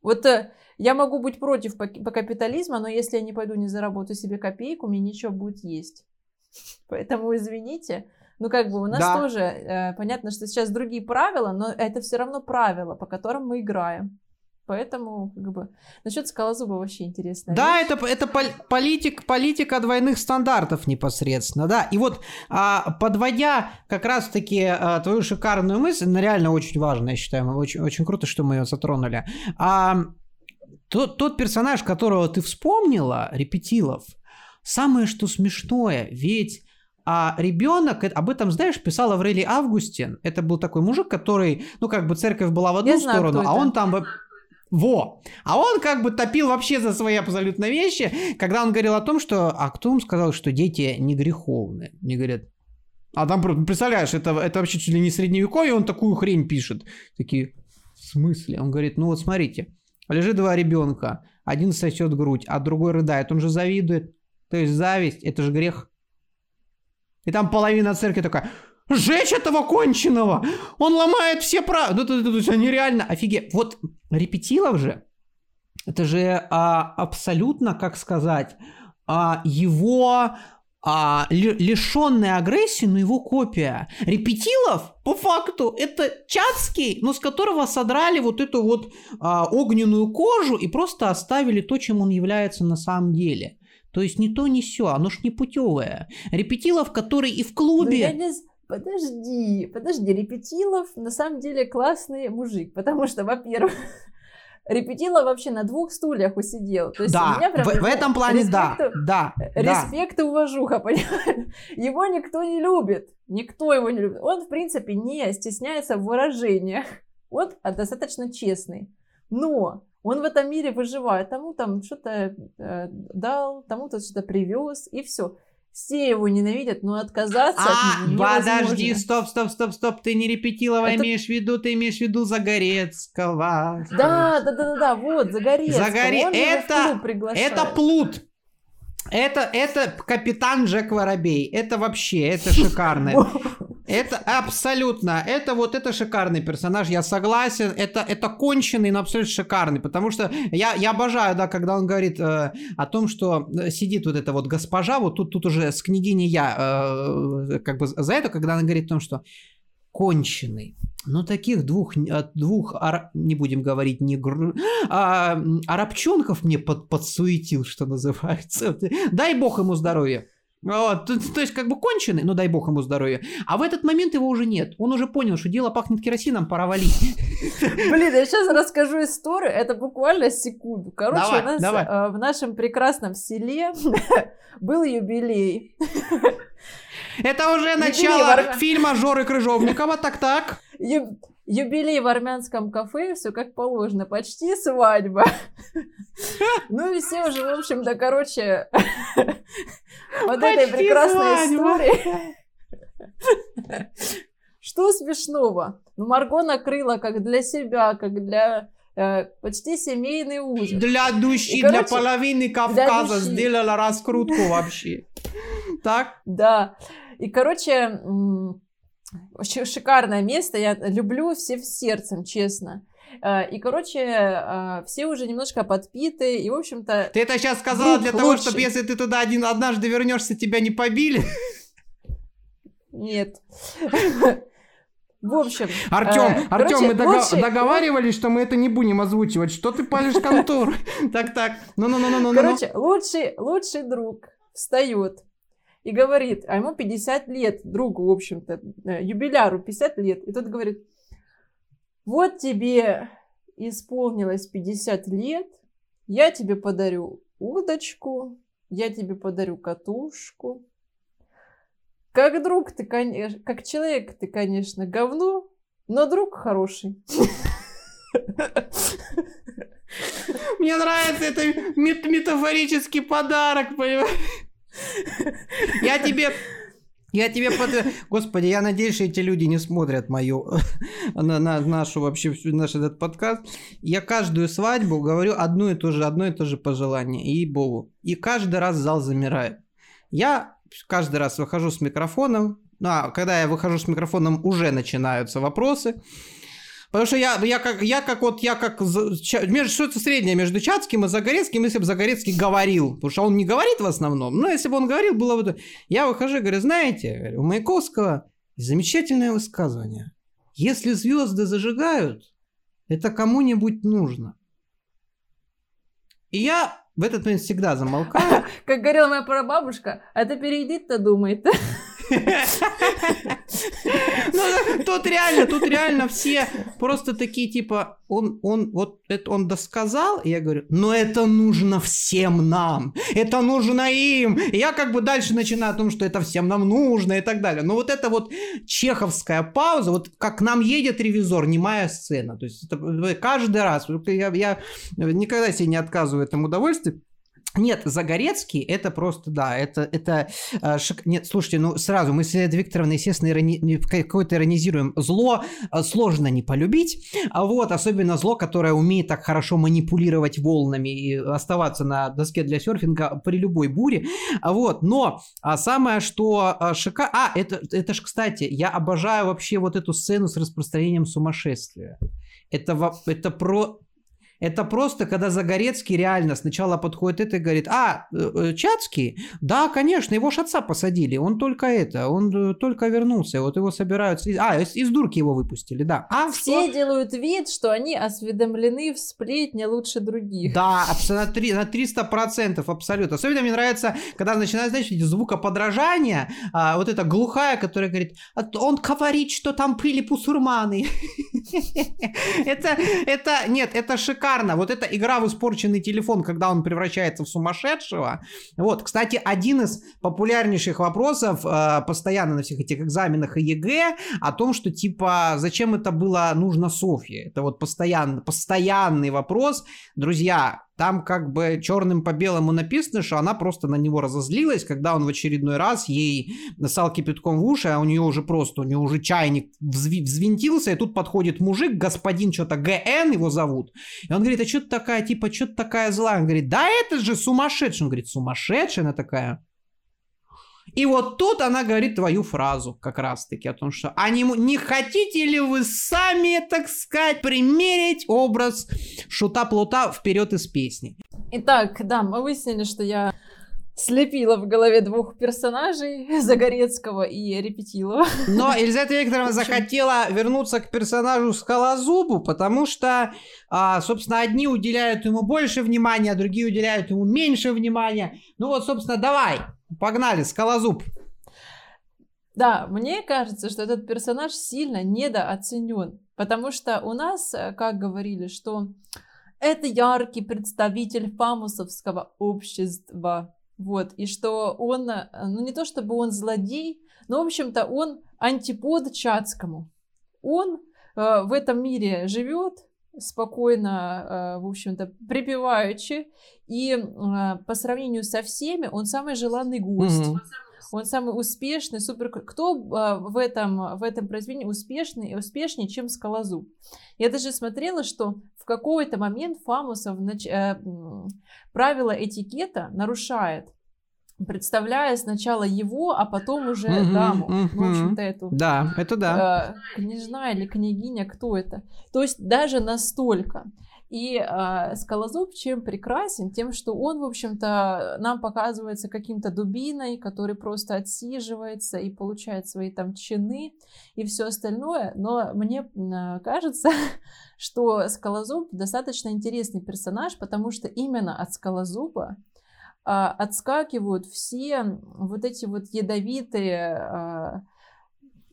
Вот э, я могу быть против по, по капитализма, но если я не пойду не заработаю себе копейку, мне ничего будет есть. Поэтому извините. Ну, как бы у нас да. тоже э, понятно, что сейчас другие правила, но это все равно правила, по которым мы играем. Поэтому, как бы, насчет скалозуба вообще интересно. Да, вещь. это, это политик, политика двойных стандартов непосредственно, да. И вот, а, подводя как раз-таки а, твою шикарную мысль, она реально очень важная, я считаю, очень, очень круто, что мы ее затронули. А, тот, тот персонаж, которого ты вспомнила, Репетилов, самое что смешное, ведь а ребенок, об этом, знаешь, писал Аврелий Августин. Это был такой мужик, который, ну, как бы церковь была в одну Я сторону, знаю, а он там во! А он как бы топил вообще за свои абсолютно вещи, когда он говорил о том, что... А кто ему сказал, что дети не греховны? Мне говорят, а там, представляешь, это, это вообще чуть ли не средневековье, он такую хрень пишет. Такие, в смысле? Он говорит, ну вот смотрите, лежит два ребенка, один сосет грудь, а другой рыдает, он же завидует. То есть зависть, это же грех. И там половина церкви такая, Жечь этого конченого! Он ломает все права. Это, это, это нереально. Офигеть. Вот Репетилов же, это же а, абсолютно, как сказать, а, его а, лишенная агрессии, но его копия. Репетилов, по факту, это Чацкий, но с которого содрали вот эту вот а, огненную кожу и просто оставили то, чем он является на самом деле. То есть не то, не все, оно ж не путевое. Репетилов, который и в клубе... Ну, я не, Подожди, подожди, Репетилов на самом деле классный мужик, потому что, во-первых, Репетилов вообще на двух стульях усидел. То есть да, меня прям, в, в этом плане респект, да, да. Респект да. и уважуха, понимаешь? Его никто не любит, никто его не любит. Он, в принципе, не стесняется в выражениях. Он достаточно честный. Но он в этом мире выживает. Тому там что-то э, дал, тому-то что-то привез, и все все его ненавидят, но отказаться а, от него подожди, стоп, стоп, стоп, стоп, ты не Репетилова Это... имеешь в виду, ты имеешь в виду Загорецкого. Да, да, да, да, да, вот, Загорецкого. Загоре... Это, это плут. Это, это капитан Джек Воробей. Это вообще, это шикарно. Это абсолютно, это вот это шикарный персонаж, я согласен, это, это конченый, но абсолютно шикарный, потому что я, я обожаю, да, когда он говорит э, о том, что э, сидит вот эта вот госпожа, вот тут, тут уже с княгиней я э, как бы за это, когда она говорит о том, что конченый. Ну, таких двух, двух не будем говорить, не гр... а, арабчонков мне под, подсуетил, что называется. Дай бог ему здоровья. Вот, то, то есть как бы конченый, ну дай бог ему здоровья. А в этот момент его уже нет. Он уже понял, что дело пахнет керосином, пора валить. Блин, я сейчас расскажу историю, это буквально секунду. Короче, давай, у нас давай. Э, в нашем прекрасном селе был юбилей. Это уже начало фильма Жоры Крыжовникова, так-так. Юбилей в армянском кафе, все как положено, почти свадьба. Ну и все уже, в общем-то, короче, вот этой прекрасной истории. Что смешного? Ну, Марго накрыла как для себя, как для э, почти семейный ужин. Для души, и, короче, для половины Кавказа для сделала раскрутку вообще. Так? Да. И, короче, очень шикарное место, я люблю все сердцем, честно. Э, и, короче, э, все уже немножко подпиты, и, в общем-то... Ты это сейчас сказала для лучше. того, чтобы если ты туда один однажды вернешься, тебя не побили? Нет. В общем... Артем, э, Артем, мы лучший... договаривались, что мы это не будем озвучивать. Что ты палишь контур? Так, так. Ну-ну-ну-ну-ну. Короче, лучший, лучший друг встает и говорит, а ему 50 лет, другу, в общем-то, э, юбиляру 50 лет. И тот говорит, вот тебе исполнилось 50 лет, я тебе подарю удочку, я тебе подарю катушку. Как друг ты, конечно, как человек ты, конечно, говно, но друг хороший. Мне нравится это метафорический подарок, понимаешь? Я тебе я тебе под... Господи, я надеюсь, что эти люди не смотрят мою, на, на нашу вообще, наш этот подкаст. Я каждую свадьбу говорю одно и то же, одно и то же пожелание, и богу. И каждый раз зал замирает. Я каждый раз выхожу с микрофоном, ну, а когда я выхожу с микрофоном, уже начинаются вопросы. Потому что я, я, как, я как вот, я как, между, что-то среднее между Чацким и Загорецким, если бы Загорецкий говорил, потому что он не говорит в основном, но если бы он говорил, было бы... Я выхожу и говорю, знаете, у Маяковского замечательное высказывание. Если звезды зажигают, это кому-нибудь нужно. И я в этот момент всегда замолкаю. Как говорила моя прабабушка, это перейдет-то думает. Ну, тут реально, тут реально все просто такие, типа, он, он, вот это он досказал, и я говорю, но это нужно всем нам, это нужно им. И я как бы дальше начинаю о том, что это всем нам нужно и так далее. Но вот это вот чеховская пауза, вот как нам едет ревизор, немая сцена. То есть это каждый раз, я, я никогда себе не отказываю этому удовольствию, нет, Загорецкий, это просто, да, это, это э, шик... Нет, слушайте, ну сразу, мы с Еленой Викторовной, естественно, ирони... какое-то иронизируем. Зло э, сложно не полюбить, а вот, особенно зло, которое умеет так хорошо манипулировать волнами и оставаться на доске для серфинга при любой буре, а вот, но а самое, что а, шика... А, это, это ж, кстати, я обожаю вообще вот эту сцену с распространением сумасшествия. Это, это про это просто, когда Загорецкий реально сначала подходит это и говорит, а, э, э, Чацкий? Да, конечно, его ж отца посадили, он только это, он э, только вернулся, вот его собираются, а, из, из дурки его выпустили, да. А Все что? делают вид, что они осведомлены в сплетне лучше других. Да, абсолютно, на 300% абсолютно. Особенно мне нравится, когда начинают, знаешь, эти звукоподражания, а, вот эта глухая, которая говорит, «А он говорит, что там были пусурманы. Это, это, нет, это шикарно шикарно. Вот эта игра в испорченный телефон, когда он превращается в сумасшедшего. Вот, кстати, один из популярнейших вопросов э, постоянно на всех этих экзаменах и ЕГЭ о том, что типа зачем это было нужно Софье. Это вот постоянно, постоянный вопрос. Друзья, там как бы черным по белому написано, что она просто на него разозлилась, когда он в очередной раз ей насал кипятком в уши, а у нее уже просто, у нее уже чайник взв- взвинтился, и тут подходит мужик, господин что-то ГН его зовут, и он говорит, а что ты такая, типа, что ты такая злая? Он говорит, да это же сумасшедший. Он говорит, сумасшедшая она такая. И вот тут она говорит твою фразу как раз-таки о том, что а не, не хотите ли вы сами, так сказать, примерить образ шута-плута вперед из песни? Итак, да, мы выяснили, что я слепила в голове двух персонажей, Загорецкого и Репетилова. Но Елизавета Викторовна захотела вернуться к персонажу Скалозубу, потому что, а, собственно, одни уделяют ему больше внимания, а другие уделяют ему меньше внимания. Ну вот, собственно, давай, Погнали, скалозуб. Да, мне кажется, что этот персонаж сильно недооценен, потому что у нас, э, как говорили, что это яркий представитель фамусовского общества, вот, и что он, э, ну не то чтобы он злодей, но, в общем-то, он антипод Чацкому. Он э, в этом мире живет, спокойно, э, в общем-то, припеваючи, и э, по сравнению со всеми он самый желанный гость. Mm-hmm. Он самый успешный, супер... Кто э, в этом, в этом произведении успешный, успешнее, чем Скалозуб? Я даже смотрела, что в какой-то момент Фамусов нач... правила этикета нарушает представляя сначала его, а потом уже mm-hmm, даму. Mm-hmm. в общем-то, эту. Да, это да. Э, княжна или княгиня, кто это? То есть даже настолько. И э, Скалозуб чем прекрасен? Тем, что он, в общем-то, нам показывается каким-то дубиной, который просто отсиживается и получает свои там чины и все остальное. Но мне э, кажется, что Скалозуб достаточно интересный персонаж, потому что именно от Скалозуба отскакивают все вот эти вот ядовитые а,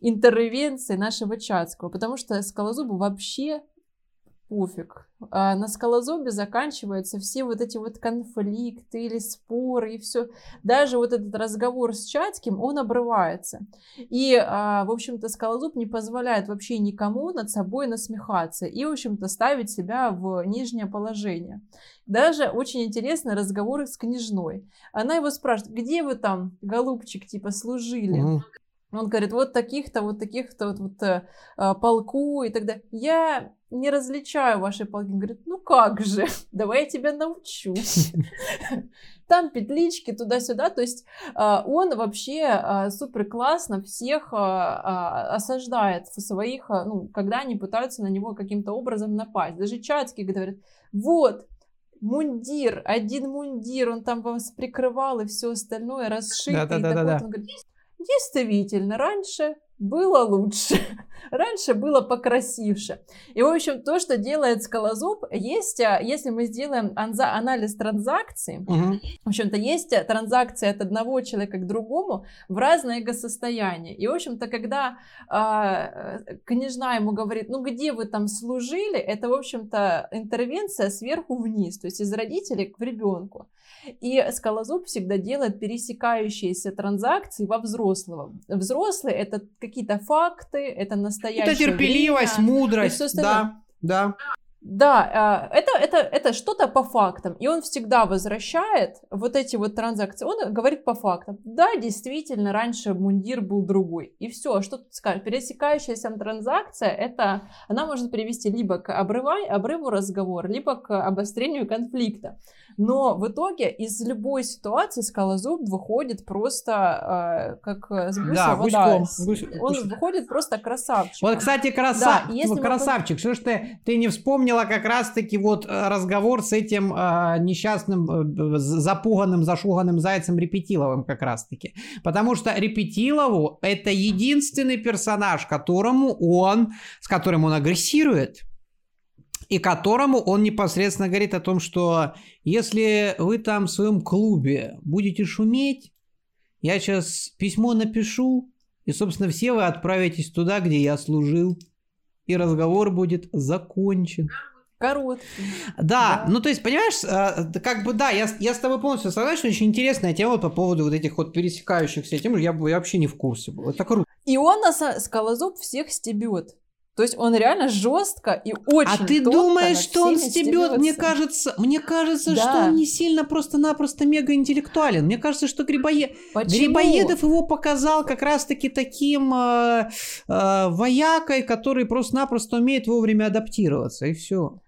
интервенции нашего Чацкого, потому что Скалозубу вообще пофиг. А на скалозубе заканчиваются все вот эти вот конфликты или споры и все. Даже вот этот разговор с Чацким, он обрывается. И, а, в общем-то, скалозуб не позволяет вообще никому над собой насмехаться и, в общем-то, ставить себя в нижнее положение. Даже очень интересный разговор с княжной. Она его спрашивает, где вы там, голубчик, типа, служили? Mm-hmm. Он говорит, вот таких-то, вот таких-то, вот, вот э, а, полку и так далее. Я не различаю ваши полки. Он говорит, ну как же, давай я тебя научу. Там петлички туда-сюда. То есть а, он вообще а, супер классно всех осаждает своих, ну, когда они пытаются на него каким-то образом напасть. Даже Чацкий говорит, вот, мундир, один мундир, он там вас прикрывал и все остальное расшитый. Да, да, да, да, Он говорит, Действительно, раньше было лучше. Раньше было покрасивше. И, в общем, то, что делает скалозуб, есть, а, если мы сделаем анза, анализ транзакций, угу. в общем-то, есть транзакции от одного человека к другому в разное эго-состояние. И, в общем-то, когда э, княжна ему говорит, ну, где вы там служили, это, в общем-то, интервенция сверху вниз, то есть из родителей к ребенку. И скалозуб всегда делает пересекающиеся транзакции во взрослого. Взрослый — это какие-то факты, это настоящее Это терпеливость, время, мудрость, да, да. Да, а, это, это, это что-то по фактам. И он всегда возвращает вот эти вот транзакции. Он говорит по фактам. Да, действительно, раньше мундир был другой. И все, что тут скажешь. Пересекающаяся транзакция, это, она может привести либо к обрывай, обрыву разговора, либо к обострению конфликта. Но в итоге из любой ситуации скалозуб выходит просто э, как с гуся да, вода. Гуськом, гусь, он гусь. выходит просто красавчик. Вот, кстати, краса... да, красавчик. Мы... Что ж ты, ты не вспомнила как раз-таки вот э, разговор с этим э, несчастным, э, запуганным, зашуганным зайцем Репетиловым как раз-таки. Потому что Репетилову это единственный персонаж, которому он, с которым он агрессирует и которому он непосредственно говорит о том, что если вы там в своем клубе будете шуметь, я сейчас письмо напишу, и, собственно, все вы отправитесь туда, где я служил, и разговор будет закончен. Короткий. Да, да, ну то есть, понимаешь, э, как бы да, я, я с тобой полностью согласен, очень интересная тема по поводу вот этих вот пересекающихся тем, я, я вообще не в курсе был. Это круто. И он на скалозуб всех стебет. То есть он реально жестко и очень. А ты думаешь, что он стебет? Мне кажется, мне кажется, да. что он не сильно просто-напросто мега интеллектуален. Мне кажется, что Грибое... Грибоедов его показал как раз-таки таким э, э, воякой, который просто-напросто умеет вовремя адаптироваться, и все.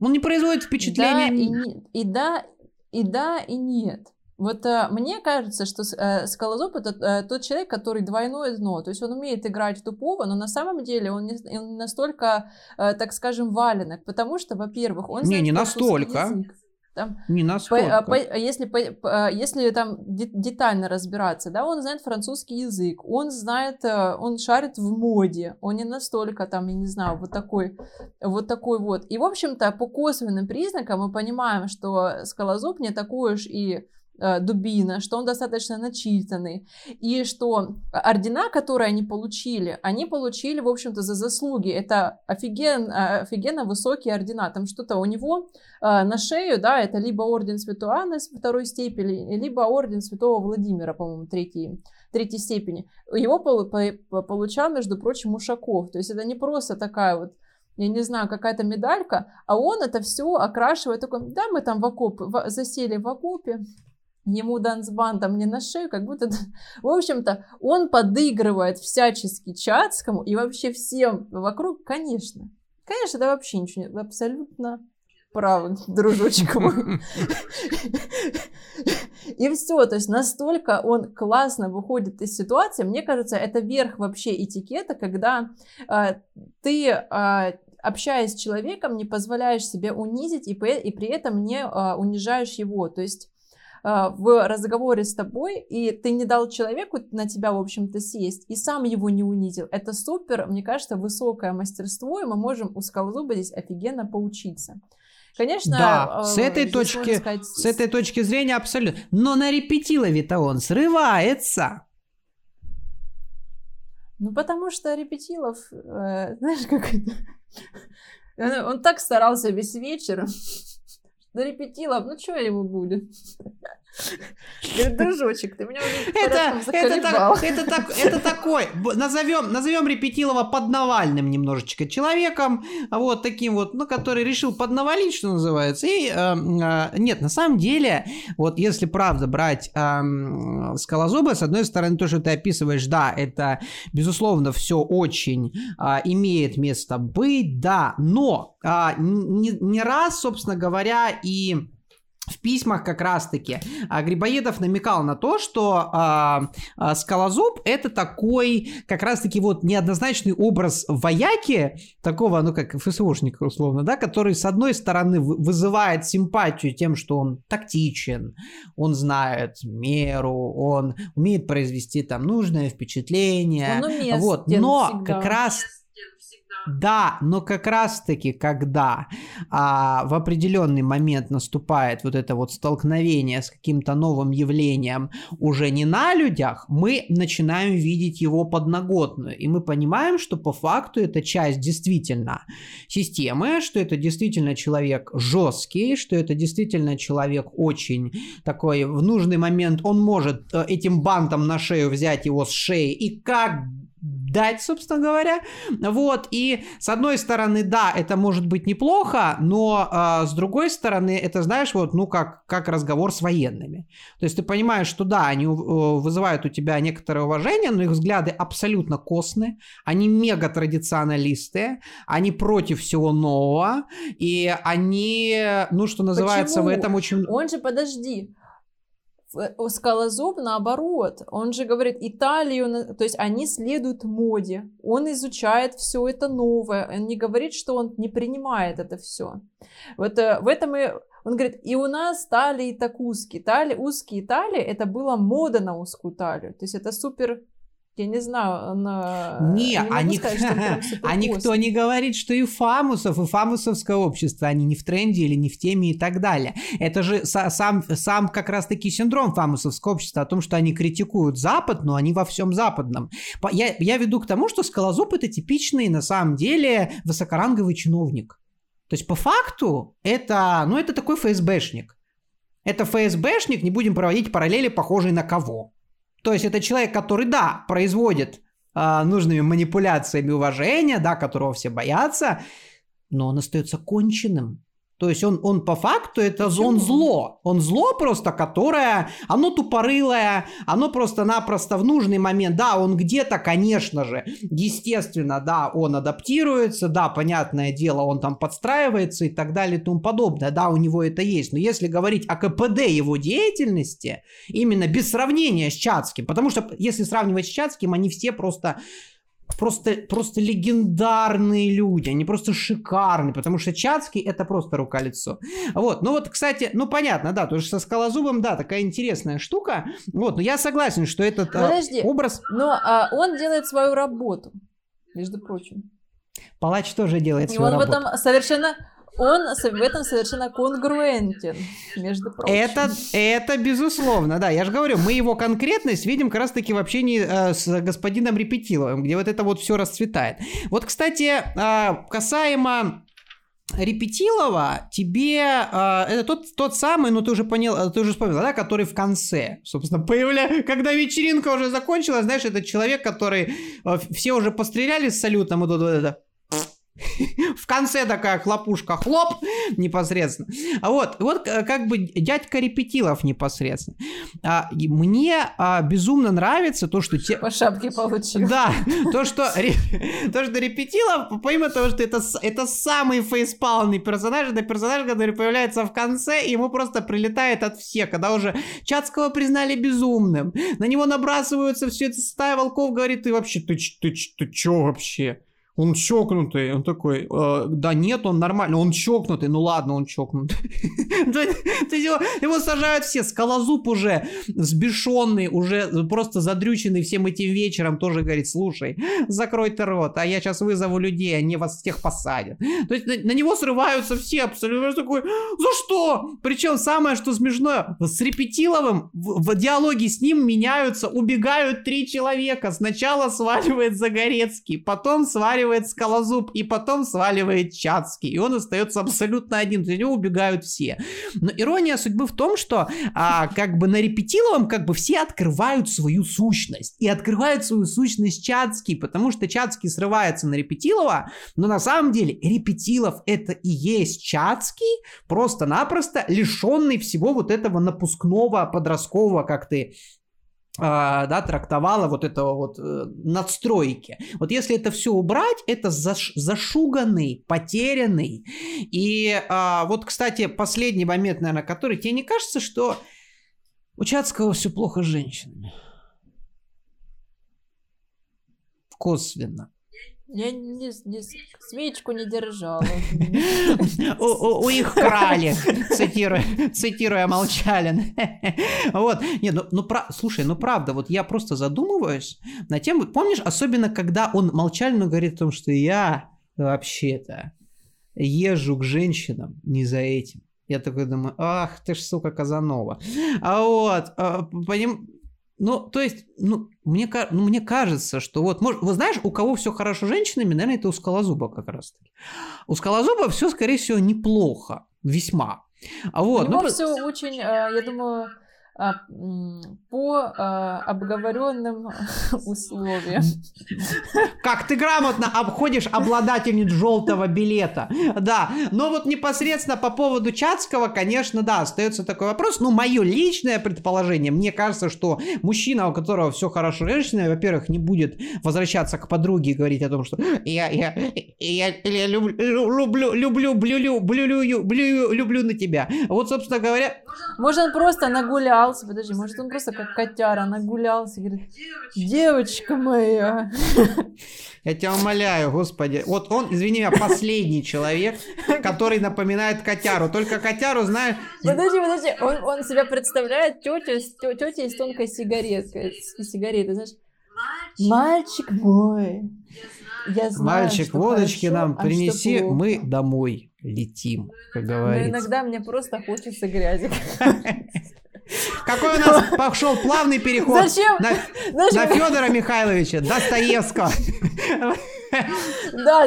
Он не производит впечатления. Да, и, не, и да, и да, и нет. Вот э, мне кажется, что э, Скалозуб это э, тот человек, который двойное дно, то есть он умеет играть тупого, но на самом деле он не, он настолько, э, так скажем, валенок, потому что, во-первых, он не не настолько. Язык. Там, не настолько. По, по, если, по, по, если там детально разбираться, да, он знает французский язык, он знает, э, он шарит в моде, он не настолько там, я не знаю, вот такой, вот такой вот. И, в общем-то, по косвенным признакам мы понимаем, что Скалозуб не такой уж и Э, дубина, что он достаточно начитанный, и что ордена, которые они получили, они получили, в общем-то, за заслуги. Это офиген, э, офигенно высокие ордена. Там что-то у него э, на шею, да, это либо орден Святой Анны второй степени, либо орден Святого Владимира, по-моему, третьей, третьей степени. Его получал, между прочим, Ушаков. То есть это не просто такая вот я не знаю, какая-то медалька, а он это все окрашивает такой, да, мы там в окоп, в, засели в окопе, ему дансбандом не на шею, как будто... В общем-то, он подыгрывает всячески Чацкому и вообще всем вокруг, конечно. Конечно, это вообще ничего не... Абсолютно правы, дружочек. И все, то есть настолько он классно выходит из ситуации. Мне кажется, это верх вообще этикета, когда э, ты э, общаясь с человеком, не позволяешь себе унизить и, при, этом не э, унижаешь его. То есть а, в разговоре с тобой, и ты не дал человеку на тебя, в общем-то, сесть, и сам его не унизил. Это супер, мне кажется, высокое мастерство, и мы можем у Скалозуба здесь офигенно поучиться. Конечно, да, э, с этой точки, сказать... с этой точки зрения абсолютно. Но на репетилове-то он срывается. Ну, потому что Репетилов, э, знаешь, как это... Он так старался весь вечер. Репетилов, ну что его будет? Говорит, дружочек, ты меня уже это, это, так, это, так, это такой, назовем, назовем Репетилова поднавальным немножечко человеком, вот таким вот, ну, который решил поднавалить, что называется. И, э, э, нет, на самом деле, вот если правда брать э, Скалозуба, с одной стороны, то, что ты описываешь, да, это, безусловно, все очень э, имеет место быть, да, но э, не, не раз, собственно говоря, и в письмах как раз-таки а, Грибоедов намекал на то, что а, а, Скалозуб это такой как раз-таки вот неоднозначный образ вояки, такого, ну как ФСУшника условно, да, который с одной стороны вызывает симпатию тем, что он тактичен, он знает меру, он умеет произвести там нужное впечатление, он вот, но всегда. как раз да, но как раз-таки, когда а, в определенный момент наступает вот это вот столкновение с каким-то новым явлением уже не на людях, мы начинаем видеть его подноготную. И мы понимаем, что по факту это часть действительно системы, что это действительно человек жесткий, что это действительно человек очень такой в нужный момент, он может э, этим бантом на шею взять его с шеи и как дать, собственно говоря. Вот, и с одной стороны, да, это может быть неплохо, но э, с другой стороны, это, знаешь, вот, ну, как, как разговор с военными. То есть ты понимаешь, что да, они вызывают у тебя некоторое уважение, но их взгляды абсолютно костные, они мега традиционалисты, они против всего нового, и они, ну, что называется, Почему? в этом очень... Он же, подожди, Скалозуб наоборот, он же говорит Италию, то есть они следуют моде, он изучает все это новое, он не говорит, что он не принимает это все. Вот э, в этом и он говорит, и у нас талии так узкие, талии, узкие талии, это была мода на узкую талию, то есть это супер я не знаю, на... Не, не а, сказать, а никто не говорит, что и фамусов, и фамусовское общество, они не в тренде или не в теме и так далее. Это же сам, сам как раз-таки синдром фамусовского общества о том, что они критикуют Запад, но они во всем западном. Я, я веду к тому, что Скалозуб это типичный, на самом деле, высокоранговый чиновник. То есть по факту это, ну, это такой ФСБшник. Это ФСБшник, не будем проводить параллели, похожие на кого. То есть это человек, который, да, производит э, нужными манипуляциями уважения, да, которого все боятся, но он остается конченным. То есть он, он по факту это он зло. Он зло просто, которое, оно тупорылое, оно просто-напросто в нужный момент, да, он где-то, конечно же, естественно, да, он адаптируется, да, понятное дело, он там подстраивается и так далее и тому подобное, да, у него это есть. Но если говорить о КПД его деятельности, именно без сравнения с Чацким, потому что если сравнивать с Чацким, они все просто просто, просто легендарные люди, они просто шикарные, потому что Чацкий это просто рука-лицо. Вот, ну вот, кстати, ну понятно, да, тоже со Скалозубом, да, такая интересная штука, вот, но я согласен, что этот а, Подожди, а, образ... но а, он делает свою работу, между прочим. Палач тоже делает свою работу. И он в этом совершенно он в этом совершенно конгруентен, между прочим. Это, это безусловно, да. Я же говорю, мы его конкретность видим как раз-таки в общении э, с господином Репетиловым, где вот это вот все расцветает. Вот, кстати, э, касаемо Репетилова тебе э, это тот, тот самый, ну ты уже понял, ты уже вспомнил, да, который в конце, собственно, появля... когда вечеринка уже закончилась, знаешь, это человек, который э, все уже постреляли с салютом, и тут вот это В конце такая хлопушка, хлоп, непосредственно. А вот, вот э, как бы дядька Репетилов непосредственно. А, мне а, безумно нравится то, что... Те... По шапке получил. Да, то, что, то, что Репетилов, помимо того, что это, это самый фейспалный персонаж, это персонаж, который появляется в конце, и ему просто прилетает от всех, когда уже Чацкого признали безумным, на него набрасываются все это стая волков, говорит, ты вообще, ты, ты, ты, ты чё вообще? Он чокнутый, он такой, э, да нет, он нормальный, он чокнутый, ну ладно, он чокнутый. Его сажают все, скалозуб уже взбешенный, уже просто задрюченный всем этим вечером, тоже говорит, слушай, закрой ты рот, а я сейчас вызову людей, они вас всех посадят. То есть на него срываются все абсолютно, такой, за что? Причем самое, что смешное, с Репетиловым в диалоге с ним меняются, убегают три человека. Сначала сваливает Загорецкий, потом сваливает сваливает Скалозуб, и потом сваливает Чацкий, и он остается абсолютно один, за него убегают все. Но ирония судьбы в том, что а, как бы на Репетиловом как бы все открывают свою сущность, и открывают свою сущность Чацкий, потому что Чацкий срывается на Репетилова, но на самом деле Репетилов это и есть Чацкий, просто-напросто лишенный всего вот этого напускного подросткового, как ты да, трактовала вот этого вот э, надстройки. Вот если это все убрать, это заш, зашуганный, потерянный. И а, вот, кстати, последний момент, наверное, который тебе не кажется, что у Чацкого все плохо с женщинами? Косвенно. Я не, не, свечку не держала. У, у их крали, цитируя, цитируя Молчалин. Вот, нет, ну, ну про, слушай, ну правда, вот я просто задумываюсь на тему, помнишь, особенно когда он Молчалину говорит о том, что я вообще-то езжу к женщинам не за этим. Я такой думаю, ах ты ж, сука, Казанова. А вот, а, поним... Ну, то есть, ну, мне, ну, мне кажется, что вот, может, вы знаешь, у кого все хорошо с женщинами, наверное, это у Скалозуба как раз таки. У Скалозуба все, скорее всего, неплохо, весьма. А вот, у него ну, все очень, э, я думаю, по а, обговоренным условиям. Как ты грамотно обходишь обладательниц желтого билета. Да, но вот непосредственно по поводу Чацкого, конечно, да, остается такой вопрос. Ну, мое личное предположение, мне кажется, что мужчина, у которого все хорошо женщина, во-первых, не будет возвращаться к подруге и говорить о том, что я, я, я, я люблю, люблю, люблю, блюлю, блюлю, блюлю, люблю на тебя. Вот, собственно говоря... Может, он просто нагулял нагулялся, подожди, может он просто как котяра нагулялся, говорит, девочка моя. Я тебя умоляю, господи. Вот он, извини меня, последний человек, который напоминает котяру. Только котяру знаю... Подожди, подожди, он, он себя представляет тетя, тетя из тонкой сигареты, сигареты, знаешь. Мальчик мой, я знаю, Мальчик, водочки хорошо, нам а принеси, мы домой летим, как говорится. Но иногда мне просто хочется грязи. Какой у нас пошел плавный переход Зачем? на, Зачем? на Федора Михайловича Достоевского. Да,